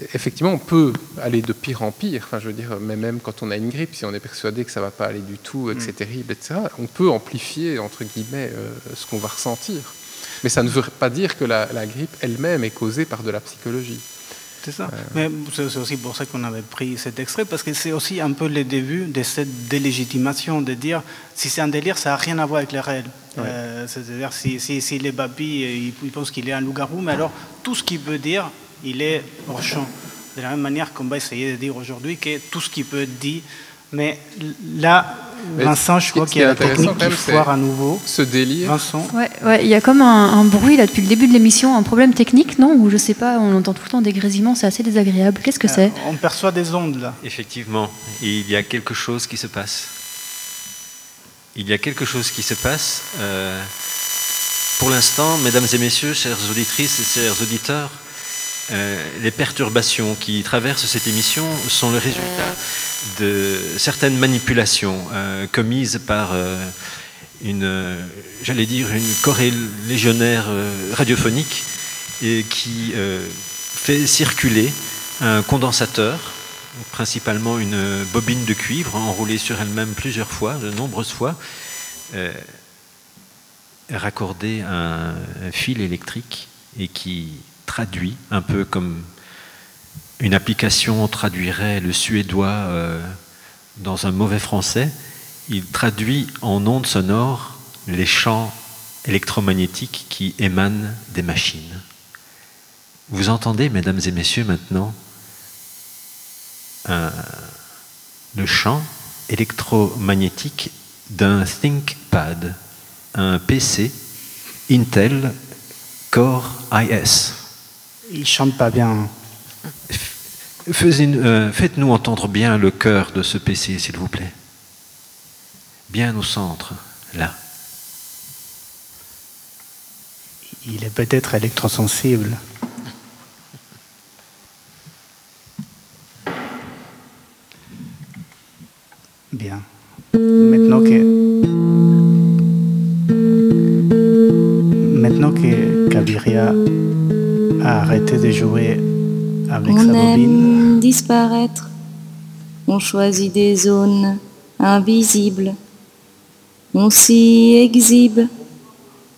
effectivement, on peut aller de pire en pire. Enfin, je veux dire, mais même quand on a une grippe, si on est persuadé que ça va pas aller du tout, que c'est mm. terrible, etc., on peut amplifier entre guillemets euh, ce qu'on va ressentir. Mais ça ne veut pas dire que la, grippe elle-même est causée par de la psychologie. C'est ça. Euh. Mais c'est aussi pour ça qu'on avait pris cet extrait, parce que c'est aussi un peu le début de cette délégitimation, de dire si c'est un délire, ça n'a rien à voir avec les réel. Euh, c'est-à-dire si, si, les babys ils, pensent qu'il est un loup-garou, mais alors tout ce qu'il peut dire, il est hors champ. De la même manière qu'on va essayer de dire aujourd'hui que tout ce qui peut être dit Mais là, Vincent, je crois qu'il y a la technique qui foire à nouveau. Ce délire. Vincent. Ouais, ouais, il y a comme un, bruit là depuis le début de l'émission, un problème technique, non? Ou je sais pas, on entend tout le temps des grésillements, c'est assez désagréable. Qu'est-ce que c'est? On perçoit des ondes là. Effectivement, il y a quelque chose qui se passe. Il y a quelque chose qui se passe. Euh, pour l'instant, mesdames et messieurs, chères auditrices et chers auditeurs, euh, les perturbations qui traversent cette émission sont le résultat de certaines manipulations euh, commises par euh, une, j'allais dire, une choré légionnaire radiophonique et qui fait circuler un condensateur, principalement une bobine de cuivre enroulée sur elle-même plusieurs fois, de nombreuses fois, raccordée à un fil électrique et qui traduit, un peu comme une application traduirait le suédois euh, dans un mauvais français, il traduit en ondes sonores les champs électromagnétiques qui émanent des machines. Vous entendez, mesdames et messieurs, maintenant le champ électromagnétique d'un ThinkPad, un PC Intel Core IS. Il chante pas bien. Euh, faites-nous entendre bien le cœur de ce PC, s'il vous plaît. Bien au centre, là. Il est peut-être électrosensible. Bien. Maintenant que. Maintenant que Kaviria arrêter de jouer avec on sa bobine. Aime disparaître. On choisit des zones invisibles. On s'y exhibe.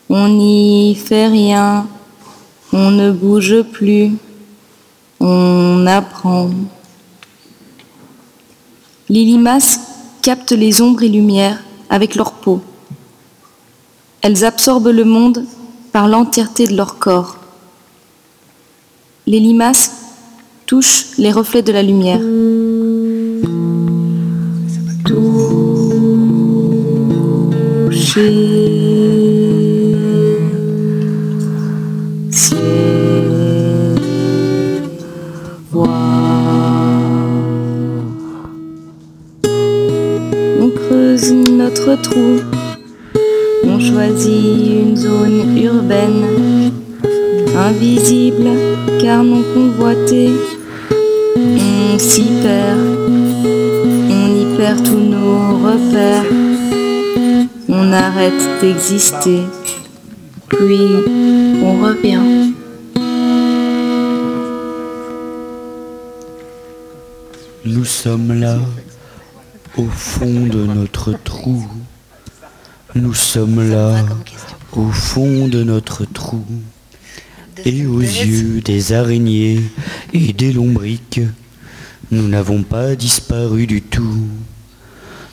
On n'y fait rien. On ne bouge plus. On apprend. Les limaces captent les ombres et lumières avec leur peau. Elles absorbent le monde par l'entièreté de leur corps. Les limaces touchent les reflets de la lumière. On creuse notre trou, on choisit une zone urbaine invisible car non convoité. On s'y perd, on y perd tous nos repères. On arrête d'exister, puis on revient. Nous sommes là, au fond de notre trou. Nous sommes là, au fond de notre trou et aux yeux des araignées et des lombriques, nous n'avons pas disparu du tout.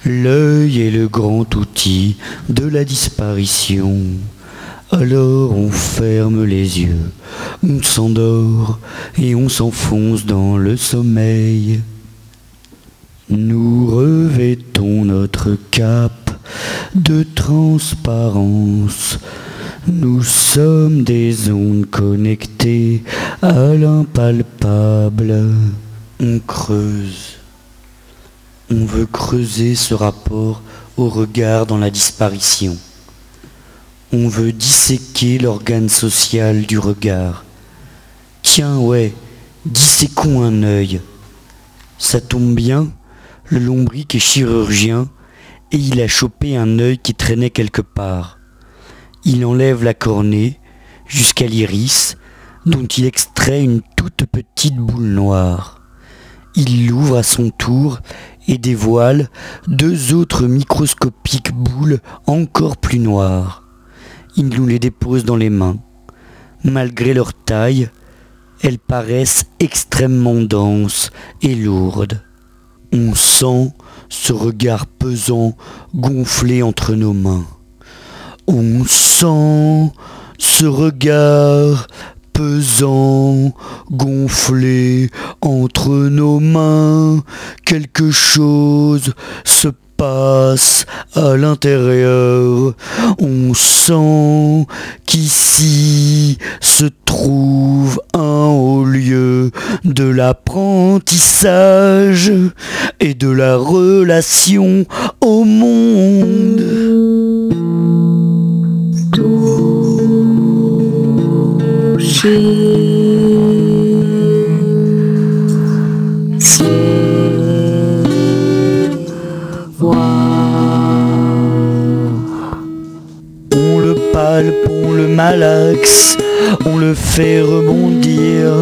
L'œil est le grand outil de la disparition. Alors on ferme les yeux, on s'endort et on s'enfonce dans le sommeil. Nous revêtons notre cape de transparence nous sommes des ondes connectées à l'impalpable. On creuse. On veut creuser ce rapport au regard dans la disparition. On veut disséquer l'organe social du regard. Tiens, ouais, disséquons un œil. Ça tombe bien, le lombric est chirurgien et il a chopé un œil qui traînait quelque part. Il enlève la cornée jusqu'à l'iris, dont il extrait une toute petite boule noire. Il l'ouvre à son tour et dévoile deux autres microscopiques boules encore plus noires. Il nous les dépose dans les mains. Malgré leur taille, elles paraissent extrêmement denses et lourdes. On sent ce regard pesant gonfler entre nos mains. On sent ce regard pesant, gonflé entre nos mains, quelque chose se passe à l'intérieur. On sent qu'ici se trouve un haut lieu de l'apprentissage et de la relation au monde. On le palpe, on le malaxe, on le fait rebondir.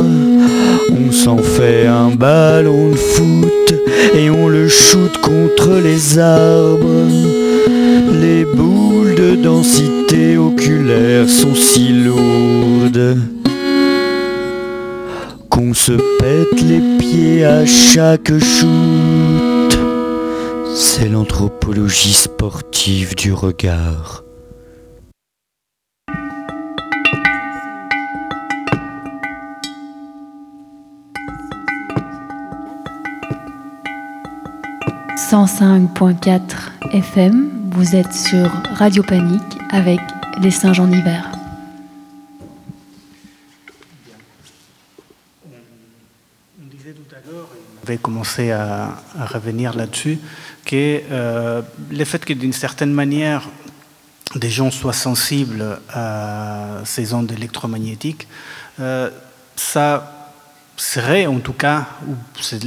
On s'en fait un ballon de foot et on le shoot contre les arbres. Les boules de densité oculaire sont si lourdes qu'on se pète les pieds à chaque shoot. C'est l'anthropologie sportive du regard. « 105.4 FM, vous êtes sur Radio Panique avec les singes en hiver. On avait commencé à, revenir là-dessus, que euh, le fait que d'une certaine manière, des gens soient sensibles à ces ondes électromagnétiques, euh, ça serait en tout cas, ou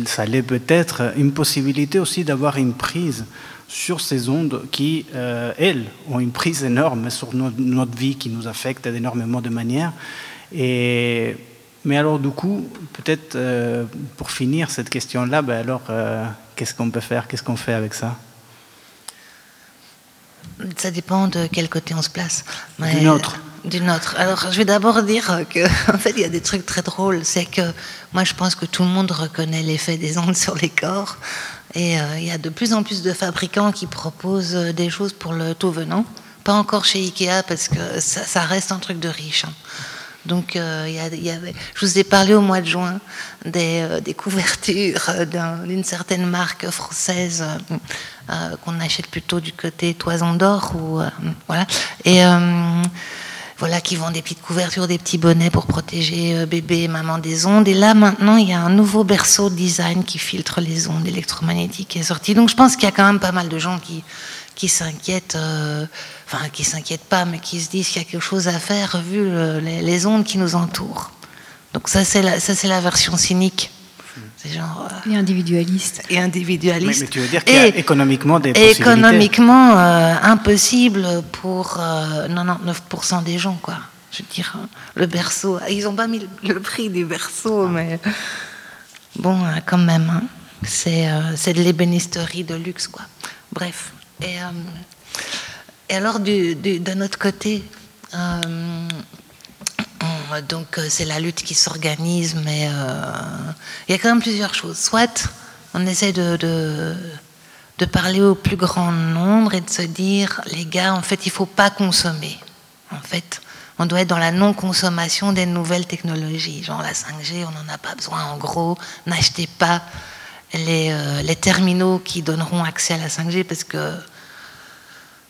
ça l'est peut-être, une possibilité aussi d'avoir une prise sur ces ondes qui, euh, elles, ont une prise énorme sur notre vie, qui nous affecte d'énormément de manières. Et mais alors, du coup, peut-être euh, pour finir cette question-là, ben alors, euh, qu'est-ce qu'on peut faire? Qu'est-ce qu'on fait avec ça? Ça dépend de quel côté on se place. D'une autre. D'une autre. Alors, je vais d'abord dire que, en fait, il y a des trucs très drôles. C'est que moi, je pense que tout le monde reconnaît l'effet des ondes sur les corps. Et euh, il y a de plus en plus de fabricants qui proposent des choses pour le tout venant. Pas encore chez Ikea, parce que ça, ça reste un truc de riche. Hein. Donc, euh, y a, je vous ai parlé au mois de juin des, euh, couvertures d'une certaine marque française euh, qu'on achète plutôt du côté Toison d'Or. Ou, voilà. Et voilà, qui vend des petites couvertures, des petits bonnets pour protéger bébé et maman des ondes. Et là, maintenant, il y a un nouveau berceau de design qui filtre les ondes électromagnétiques qui est sorti. Donc, je pense qu'il y a quand même pas mal de gens qui, qui s'inquiètent, euh, enfin qui s'inquiètent pas, mais qui se disent qu'il y a quelque chose à faire vu le, les, les, ondes qui nous entourent. Donc ça c'est la, ça c'est la version cynique. C'est genre euh, et individualiste. Et individualiste. Mais, mais tu veux dire qu'il y a économiquement des possibilités Économiquement euh, impossible pour 99% des gens quoi. Je veux dire le berceau, ils ont pas mis le, le prix du berceau, mais bon quand même. Hein. C'est, c'est de l'ébénisterie de luxe quoi. Bref. Et, euh, et alors, du, du, d'un autre côté, euh, on, donc c'est la lutte qui s'organise, mais euh, il y a quand même plusieurs choses. Soit on essaie de, parler au plus grand nombre et de se dire, les gars, en fait, il ne faut pas consommer. En fait, on doit être dans la non-consommation des nouvelles technologies. Genre la 5G, on n'en a pas besoin. En gros, n'achetez pas les, euh, les, terminaux qui donneront accès à la 5G parce que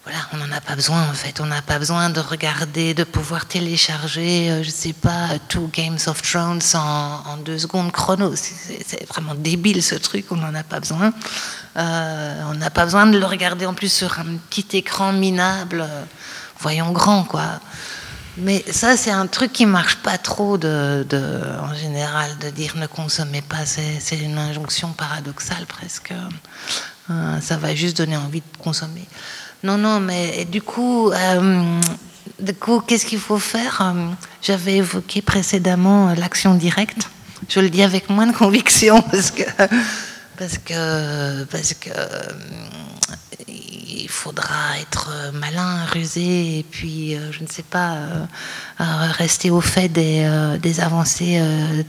voilà, on n'en a pas besoin en fait. On n'a pas besoin de regarder, de pouvoir télécharger, euh, je sais pas, Two Games of Thrones en, deux secondes chrono. C'est vraiment débile ce truc, on n'en a pas besoin. Euh, on n'a pas besoin de le regarder en plus sur un petit écran minable, euh, voyons grand quoi. Mais ça, c'est un truc qui marche pas trop de, en général, de dire ne consommez pas. C'est une injonction paradoxale presque. Euh, ça va juste donner envie de consommer. Non, non, mais du coup, euh, coup, qu'est-ce qu'il faut faire? J'avais évoqué précédemment l'action directe. Je le dis avec moins de conviction parce que parce que il faudra être malin, rusé, et puis, euh, je ne sais pas, euh, rester au fait des, des avancées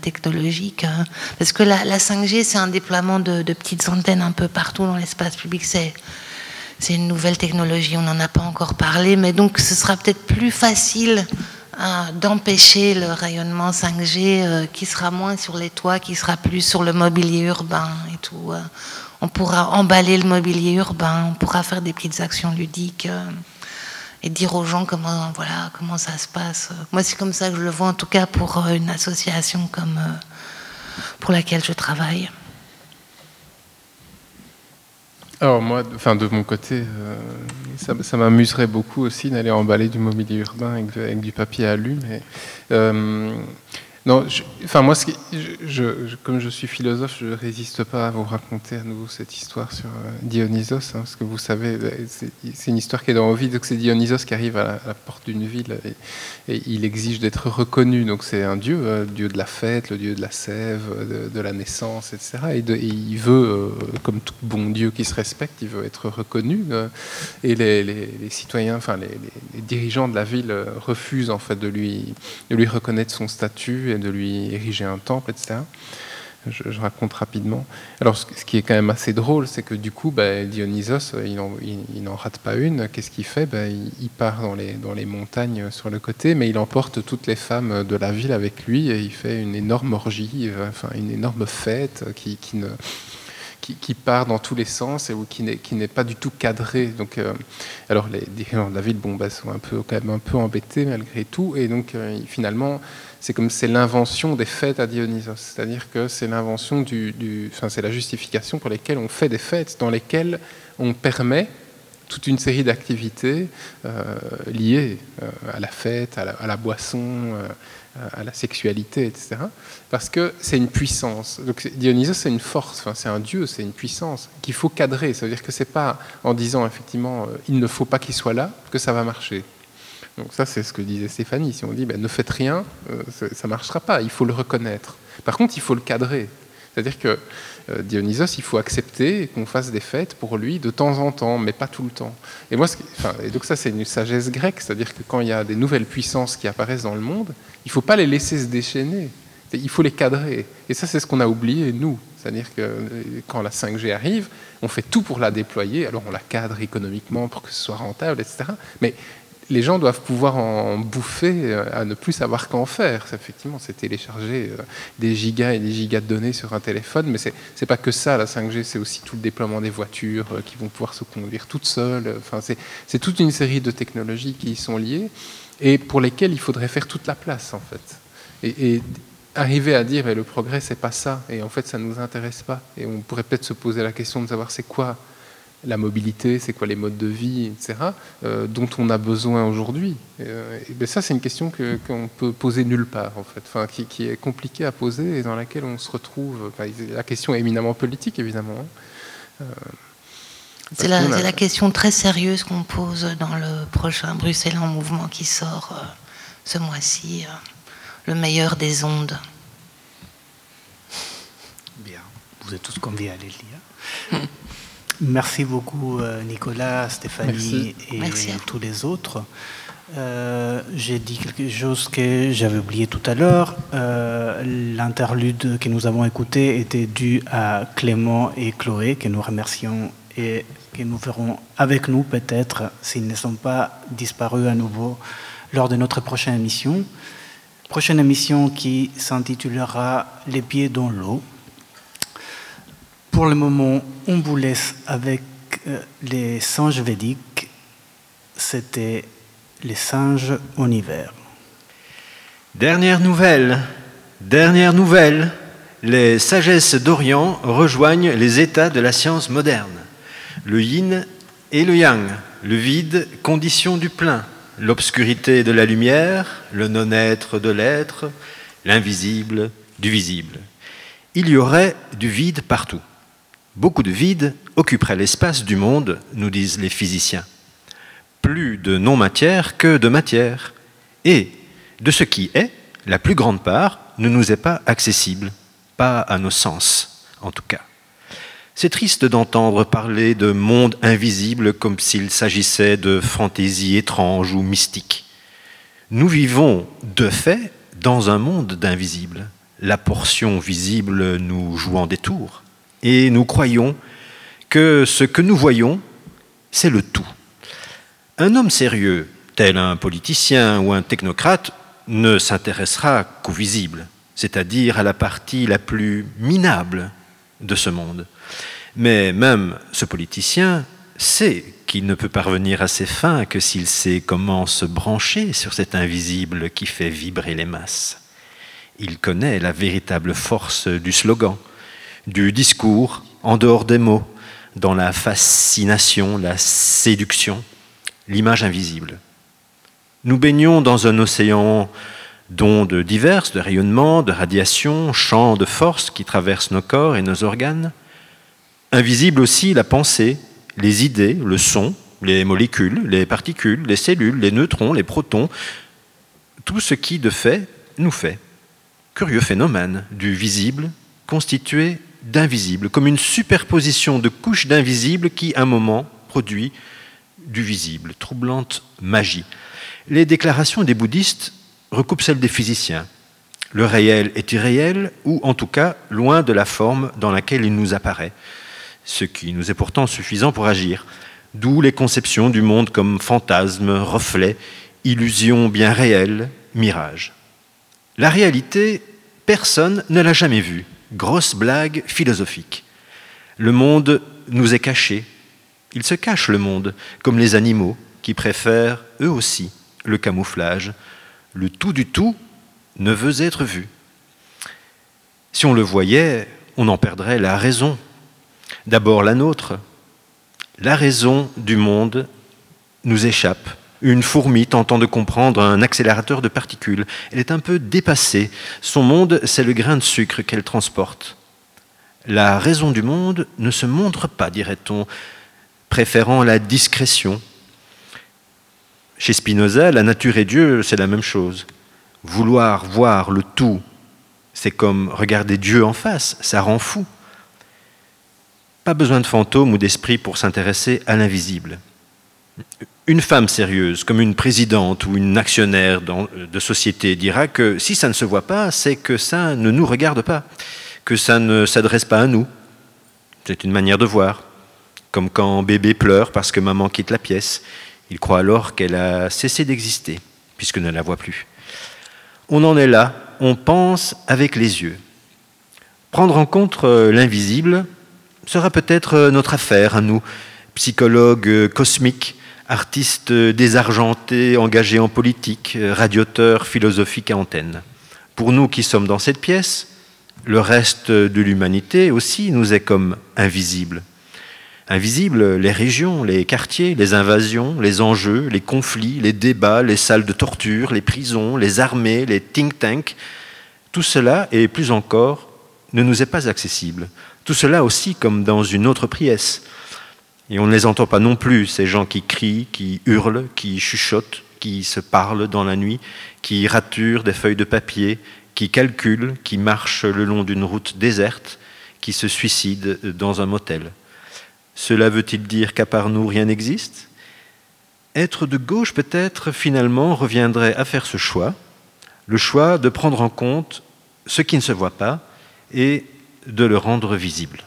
technologiques. Hein. Parce que la, la 5G, c'est un déploiement de, de, petites antennes un peu partout dans l'espace public. C'est, c'est une nouvelle technologie, on n'en a pas encore parlé, mais donc ce sera peut-être plus facile d'empêcher le rayonnement 5G qui sera moins sur les toits, qui sera plus sur le mobilier urbain et tout. on pourra emballer le mobilier urbain, on pourra faire des petites actions ludiques et dire aux gens comment, voilà, comment ça se passe. Moi, c'est comme ça que je le vois, en tout cas pour une association comme pour laquelle je travaille. Alors moi, enfin de mon côté, euh, ça, m'amuserait beaucoup aussi d'aller emballer du mobilier urbain avec, du papier à mais euh, non, enfin moi, comme je suis philosophe, je ne résiste pas à vous raconter à nouveau cette histoire sur euh, Dionysos, hein, parce que vous savez, euh, c'est une histoire qui est dans Ovid, donc c'est Dionysos qui arrive à la, porte d'une ville et, il exige d'être reconnu. Donc c'est un dieu, euh, dieu de la fête, le dieu de la sève, de, la naissance, etc. Et, il veut, comme tout bon dieu qui se respecte, il veut être reconnu. et les, citoyens, enfin les, dirigeants de la ville refusent en fait de lui reconnaître son statut de lui ériger un temple, etc. Je, raconte rapidement. Alors, ce, qui est quand même assez drôle, c'est que du coup, bah, Dionysos, il n'en rate pas une. Qu'est-ce qu'il fait? Bah, il, part dans les, dans les montagnes sur le côté, mais il emporte toutes les femmes de la ville avec lui et il fait une énorme orgie, euh, enfin une énorme fête qui, qui ne qui, part dans tous les sens et qui n'est pas du tout cadré. Donc, euh, alors les dirigeants de la ville, bon, bah, sont un peu quand même un peu embêtés malgré tout, et donc euh, finalement c'est comme c'est l'invention des fêtes à Dionysos, c'est-à-dire que c'est l'invention du, enfin c'est la justification pour lesquelles on fait des fêtes, dans lesquelles on permet toute une série d'activités euh, liées euh, à la fête, à la, boisson, euh, à la sexualité, etc. Parce que c'est une puissance. Dionysos, c'est une force, enfin, c'est un dieu, c'est une puissance qu'il faut cadrer. Ça veut dire que c'est pas en disant effectivement il ne faut pas qu'il soit là que ça va marcher. Donc ça, c'est ce que disait Stéphanie. Si on dit ben, ne faites rien, euh, ça ne marchera pas. Il faut le reconnaître. Par contre, il faut le cadrer. C'est-à-dire que euh, Dionysos, il faut accepter qu'on fasse des fêtes pour lui de temps en temps, mais pas tout le temps. Et moi, et donc ça, c'est une sagesse grecque, c'est-à-dire que quand il y a des nouvelles puissances qui apparaissent dans le monde, il ne faut pas les laisser se déchaîner. Il faut les cadrer. Et ça, c'est ce qu'on a oublié, nous. C'est-à-dire que euh, quand la 5G arrive, on fait tout pour la déployer. Alors on la cadre économiquement pour que ce soit rentable, etc. Mais les gens doivent pouvoir en bouffer euh, à ne plus savoir qu'en faire. Effectivement, c'est télécharger euh, des gigas et des gigas de données sur un téléphone, mais c'est pas que ça, la 5G, c'est aussi tout le déploiement des voitures euh, qui vont pouvoir se conduire toutes seules. Enfin, c'est toute une série de technologies qui y sont liées et pour lesquelles il faudrait faire toute la place, en fait. Et, arriver à dire, le progrès, c'est pas ça, et en fait, ça ne nous intéresse pas. Et on pourrait peut-être se poser la question de savoir c'est quoi la mobilité, c'est quoi les modes de vie, etc., euh, dont on a besoin aujourd'hui. Euh, ben ça, c'est une question qu'on peut poser nulle part, en fait, enfin, qui, est compliquée à poser et dans laquelle on se retrouve. la question est éminemment politique, évidemment. Hein. Euh, c'est la, question très sérieuse qu'on pose dans le prochain Bruxelles en mouvement qui sort ce mois-ci, le meilleur des ondes. Bien, vous êtes tous conviés à les lire. Merci beaucoup euh, Nicolas, Stéphanie et tous les autres. Euh, j'ai dit quelque chose que j'avais oublié tout à l'heure. Euh, l'interlude que nous avons écouté était dû à Clément et Chloé, que nous remercions et que nous verrons avec nous peut-être s'ils ne sont pas disparus à nouveau lors de notre prochaine émission. Prochaine émission qui s'intitulera Les pieds dans l'eau. Pour le moment, on vous laisse avec euh, les singes védiques. C'était les singes en hiver. Dernière nouvelle, dernière nouvelle, les sagesses d'Orient rejoignent les états de la science moderne. Le yin et le yang, le vide, condition du plein, l'obscurité de la lumière, le non-être de l'être, l'invisible du visible. Il y aurait du vide partout. Beaucoup de vide occuperait l'espace du monde, nous disent les physiciens. Plus de non-matière que de matière. Et de ce qui est, la plus grande part ne nous est pas accessible, pas à nos sens en tout cas. C'est triste d'entendre parler de monde invisible comme s'il s'agissait de fantaisie étrange ou mystique. Nous vivons de fait dans un monde d'invisible, la portion visible nous jouant des tours et nous croyons que ce que nous voyons, c'est le tout. Un homme sérieux, tel un politicien ou un technocrate, ne s'intéressera qu'au visible, c'est-à-dire à la partie la plus minable de ce monde. Mais même ce politicien sait qu'il ne peut parvenir à ses fins que s'il sait comment se brancher sur cet invisible qui fait vibrer les masses. Il connaît la véritable force du slogan, du discours en dehors des mots, dans la fascination, la séduction, l'image invisible. Nous baignons dans un océan d'ondes diverses, de rayonnements, de radiations, champs de force qui traversent nos corps et nos organes. Invisible aussi la pensée, les idées, le son, les molécules, les particules, les cellules, les neutrons, les protons, tout ce qui de fait nous fait. Curieux phénomène du visible constitué d'invisible, comme une superposition de couches d'invisible qui, un moment, produit du visible, troublante magie. Les déclarations des bouddhistes recoupent celles des physiciens. Le réel est irréel, ou en tout cas loin de la forme dans laquelle il nous apparaît, ce qui nous est pourtant suffisant pour agir. D'où les conceptions du monde comme fantasme, reflet, illusion bien réelle, mirage. La réalité, personne ne l'a jamais vue. Grosse blague philosophique. Le monde nous est caché. Il se cache le monde, comme les animaux, qui préfèrent, eux aussi, le camouflage. Le tout du tout ne veut être vu. Si on le voyait, on en perdrait la raison. D'abord la nôtre. La raison du monde nous échappe. Une fourmi tentant de comprendre un accélérateur de particules. Elle est un peu dépassée. Son monde, c'est le grain de sucre qu'elle transporte. La raison du monde ne se montre pas, dirait-on, préférant la discrétion. Chez Spinoza, la nature et Dieu, c'est la même chose. Vouloir voir le tout, c'est comme regarder Dieu en face, ça rend fou. Pas besoin de fantômes ou d'esprit pour s'intéresser à l'invisible. Une femme sérieuse, comme une présidente ou une actionnaire de société, dira que si ça ne se voit pas, c'est que ça ne nous regarde pas, que ça ne s'adresse pas à nous. C'est une manière de voir, comme quand bébé pleure parce que maman quitte la pièce. Il croit alors qu'elle a cessé d'exister, puisque ne la voit plus. On en est là, on pense avec les yeux. Prendre en compte euh, l'invisible sera peut-être euh, notre affaire à nous, psychologues euh, cosmiques, artistes désargentés, engagés en politique, radioteurs philosophiques à antenne. Pour nous qui sommes dans cette pièce, le reste de l'humanité aussi nous est comme invisible. Invisible, les régions, les quartiers, les invasions, les enjeux, les conflits, les débats, les salles de torture, les prisons, les armées, les think tanks, tout cela, et plus encore, ne nous est pas accessible. Tout cela aussi comme dans une autre pièce. Et on ne les entend pas non plus, ces gens qui crient, qui hurlent, qui chuchotent, qui se parlent dans la nuit, qui raturent des feuilles de papier, qui calculent, qui marchent le long d'une route déserte, qui se suicident dans un motel. Cela veut-il dire qu'à part nous, rien n'existe? Être de gauche, peut-être, finalement, reviendrait à faire ce choix, le choix de prendre en compte ce qui ne se voit pas et de le rendre visible.